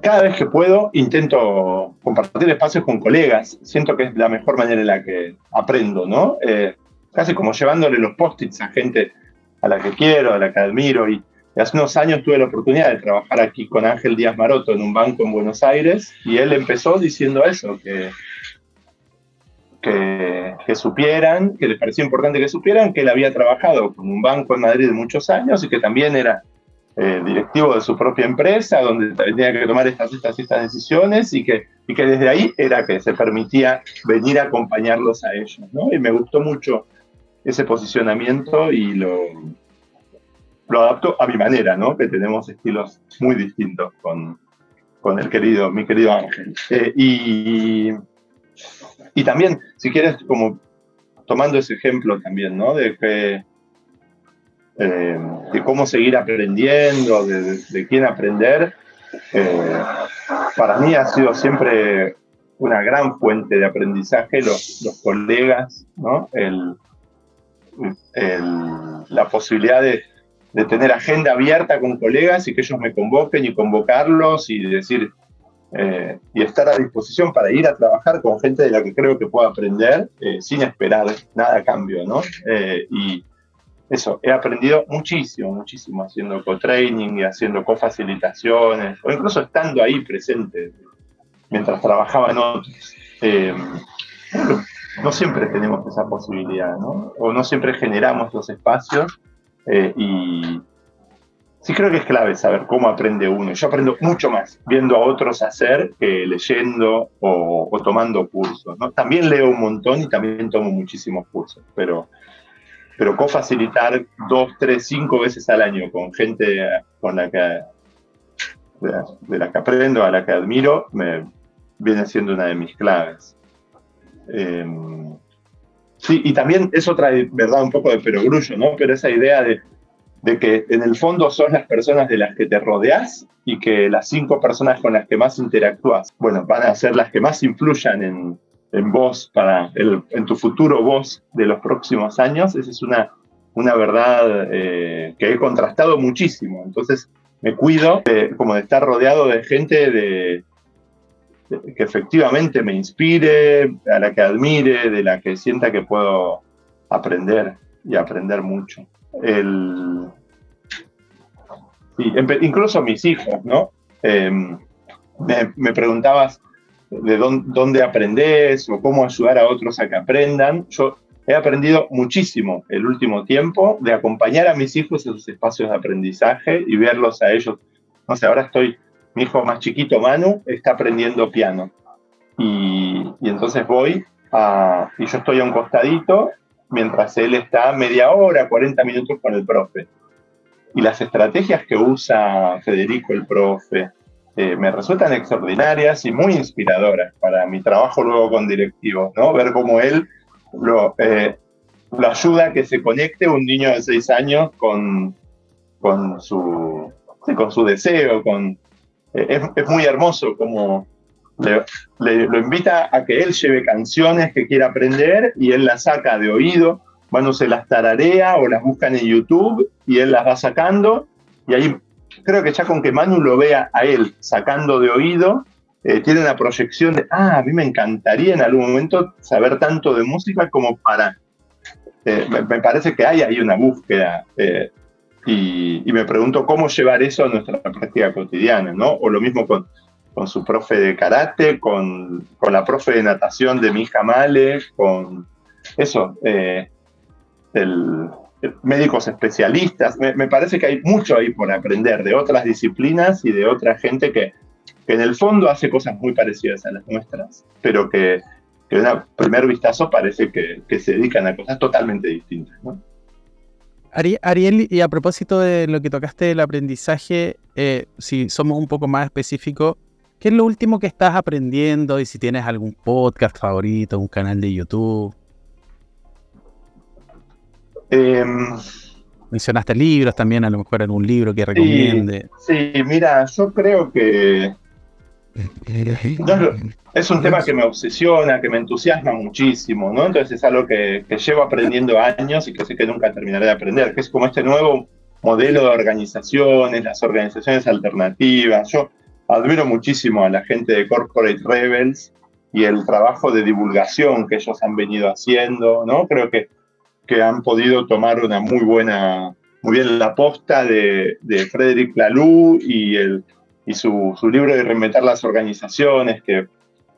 cada vez que puedo intento compartir espacios con colegas. Siento que es la mejor manera en la que aprendo, ¿no? Eh, casi como llevándole los post-its a gente a la que quiero, a la que admiro. Y, hace unos años tuve la oportunidad de trabajar aquí con Ángel Díaz Maroto en un banco en Buenos Aires y él empezó diciendo eso, que, que, que supieran, que les parecía importante que supieran que él había trabajado con un banco en Madrid de muchos años y que también era eh, directivo de su propia empresa, donde tenía que tomar estas, estas, estas decisiones y que, y que desde ahí era que se permitía venir a acompañarlos a ellos. ¿no? Y me gustó mucho ese posicionamiento y lo, lo adapto a mi manera, ¿no? que tenemos estilos muy distintos con, con el querido, mi querido Ángel. Eh, y, y también, si quieres, como tomando ese ejemplo también, ¿no? De eh, de cómo seguir aprendiendo, de, quién aprender, eh, para mí ha sido siempre una gran fuente de aprendizaje los, colegas, ¿no? la posibilidad de, tener agenda abierta con colegas y que ellos me convoquen y convocarlos y decir, eh, y estar a disposición para ir a trabajar con gente de la que creo que puedo aprender sin esperar nada a cambio, ¿no? y, eso, he aprendido muchísimo, muchísimo haciendo co-training y haciendo co-facilitaciones, o incluso estando ahí presente mientras trabajaba en otros. Eh, no siempre tenemos esa posibilidad, ¿no? O no siempre generamos los espacios eh, y sí creo que es clave saber cómo aprende uno. Yo aprendo mucho más viendo a otros hacer que leyendo o, o tomando cursos, ¿no? También leo un montón y también tomo muchísimos cursos, pero pero co-facilitar dos, tres, cinco veces al año con gente con la que, de, la que aprendo, a la que admiro, me viene siendo una de mis claves. Em, sí, y también eso trae, verdad, un poco de perogrullo, ¿no? Pero esa idea de, de que en el fondo son las personas de las que te rodeas y que las cinco personas con las que más interactúas, bueno, van a ser las que más influyan en, vos, para el, en tu futuro vos de los próximos años, esa es una, una verdad eh, que he contrastado muchísimo. Entonces me cuido como de estar rodeado de gente de, que efectivamente me inspire, a la que admire, de la que sienta que puedo aprender y aprender mucho. Incluso mis hijos, ¿no? Em, me, me preguntabas, de dónde, aprendes o cómo ayudar a otros a que aprendan. Yo he aprendido muchísimo el último tiempo de acompañar a mis hijos en sus espacios de aprendizaje y verlos a ellos. No sé, ahora estoy, mi hijo más chiquito, Manu, está aprendiendo piano. Y, y entonces voy a, y yo estoy a un costadito mientras él está media hora, 40 minutos con el profe. Y las estrategias que usa Federico, el profe, eh, me resultan extraordinarias y muy inspiradoras para mi trabajo luego con directivos, ¿no? Ver cómo él lo, eh, ayuda a que se conecte un niño de seis años con, con, su, con su deseo, con, eh, es, muy hermoso como le, lo invita a que él lleve canciones que quiera aprender y él las saca de oído, bueno, se las tararea o las buscan en YouTube y él las va sacando. Y ahí creo que ya con que Manu lo vea a él sacando de oído, eh, tiene una proyección de, ah, a mí me encantaría en algún momento saber tanto de música como para... Eh, me, parece que hay ahí una búsqueda eh, y, me pregunto cómo llevar eso a nuestra práctica cotidiana, ¿no? O lo mismo con, con su profe de karate, con, con, la profe de natación de mi hija Male, con eso, el, médicos especialistas. Me, parece que hay mucho ahí por aprender de otras disciplinas y de otra gente que, en el fondo hace cosas muy parecidas a las nuestras, pero que, que un primer vistazo parece que, se dedican a cosas totalmente distintas. Ariel, y a propósito de lo que tocaste del aprendizaje, eh, si somos un poco más específicos, ¿qué es lo último que estás aprendiendo? Y si tienes algún podcast favorito, un canal de YouTube. Em, Mencionaste libros también, a lo mejor algún libro que recomiende. Sí, mira, yo creo que es un tema que me obsesiona, que me entusiasma muchísimo, ¿no? Entonces es algo que, llevo aprendiendo años y que sé que nunca terminaré de aprender, que es como este nuevo modelo de organizaciones, las organizaciones alternativas. Yo admiro muchísimo a la gente de Corporate Rebels y el trabajo de divulgación que ellos han venido haciendo, ¿no? Creo que, que han podido tomar una muy buena, muy bien la posta de, de Frederick Laloux y, el, y su, su, libro de reinventar las organizaciones, que,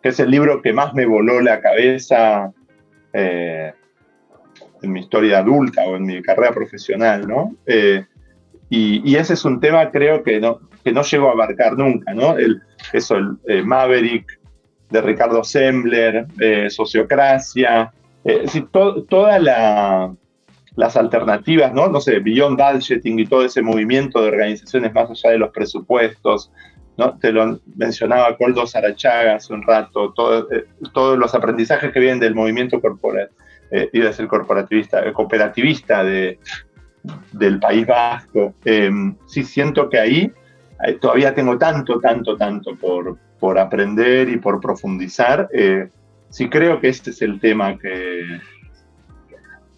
que, es el libro que más me voló la cabeza eh, en mi historia adulta o en mi carrera profesional, ¿no? Eh, y, y, ese es un tema, creo que no, que no llegó a abarcar nunca, ¿no? El, eso, el eh, Maverick de Ricardo Sembler, eh, Sociocracia, eh, todas las alternativas, ¿no? No sé, Beyond Budgeting y todo ese movimiento de organizaciones más allá de los presupuestos, ¿no? Te lo mencionaba Coldo Sarachaga hace un rato, todos los aprendizajes que vienen del movimiento corporativo, iba a ser cooperativista de, del País Vasco. sí siento que ahí todavía tengo tanto, tanto, tanto por, por aprender y por profundizar. Eh, sí creo que este es el tema que,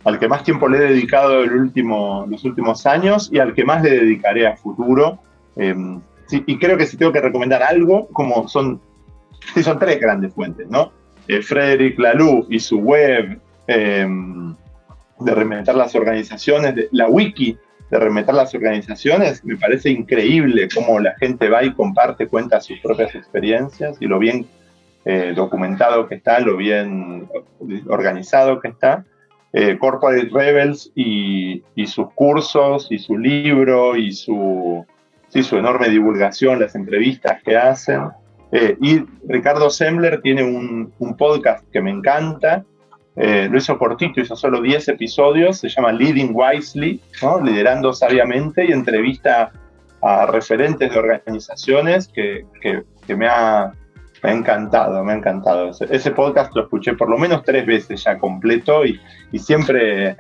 al que más tiempo le he dedicado el los últimos años y al que más le dedicaré a futuro. Em, y creo que si tengo que recomendar algo, como son, sí, son tres grandes fuentes, ¿no? Eh, Frederick Laloux y su web em, de reinventar las organizaciones, la wiki de remeter las organizaciones, me parece increíble cómo la gente va y comparte, cuenta sus propias experiencias y lo bien eh, documentado que está, lo bien organizado que está. Eh, Corporate Rebels y, sus cursos y su libro y su, su enorme divulgación, las entrevistas que hacen. Eh, y Ricardo Sembler tiene un podcast que me encanta, eh, lo hizo cortito, hizo solo 10 episodios, se llama Leading Wisely, liderando sabiamente y entrevista a referentes de organizaciones que, que, me, ha, me, ha, encantado, me ha encantado. Ese, podcast lo escuché por lo menos tres veces ya completo y, y siempre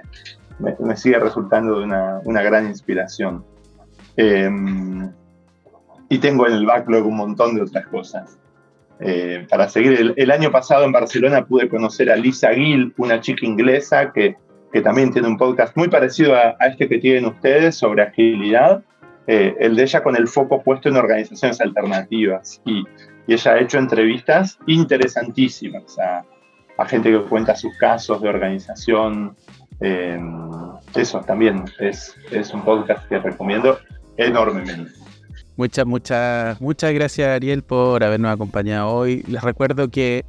me, sigue resultando de una, una gran inspiración. Em, y tengo en el backlog un montón de otras cosas. Eh, para seguir. El, año pasado en Barcelona pude conocer a Lisa Gill, una chica inglesa que, que también tiene un podcast muy parecido a, este que tienen ustedes sobre agilidad, eh, el de ella con el foco puesto en organizaciones alternativas. Y, y ella ha hecho entrevistas interesantísimas a, a, gente que cuenta sus casos de organización. Eh, eso también es, es un podcast que recomiendo enormemente. Muchas, muchas, muchas gracias Ariel por habernos acompañado hoy. Les recuerdo que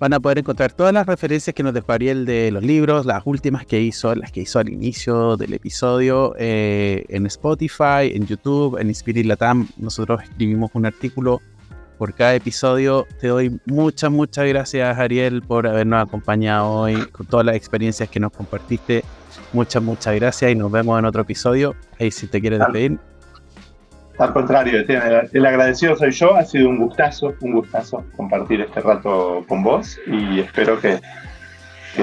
van a poder encontrar todas las referencias que nos dejó Ariel de los libros, las últimas que hizo, las que hizo al inicio del episodio, eh, en Spotify, en YouTube, en Inspirit Latam. Nosotros escribimos un artículo por cada episodio. Te doy muchas, muchas gracias Ariel por habernos acompañado hoy con todas las experiencias que nos compartiste. Muchas, muchas gracias y nos vemos en otro episodio. Ahí si te quieres despedir. Al contrario, el agradecido soy yo, ha sido un gustazo, un gustazo compartir este rato con vos y espero que,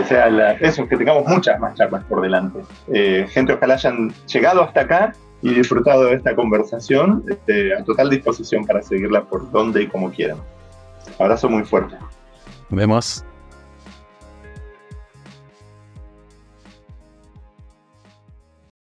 sea eso, que tengamos muchas más charlas por delante. Eh, gente, ojalá hayan llegado hasta acá y disfrutado de esta conversación, este, a total disposición para seguirla por donde y como quieran. Abrazo muy fuerte. Nos vemos.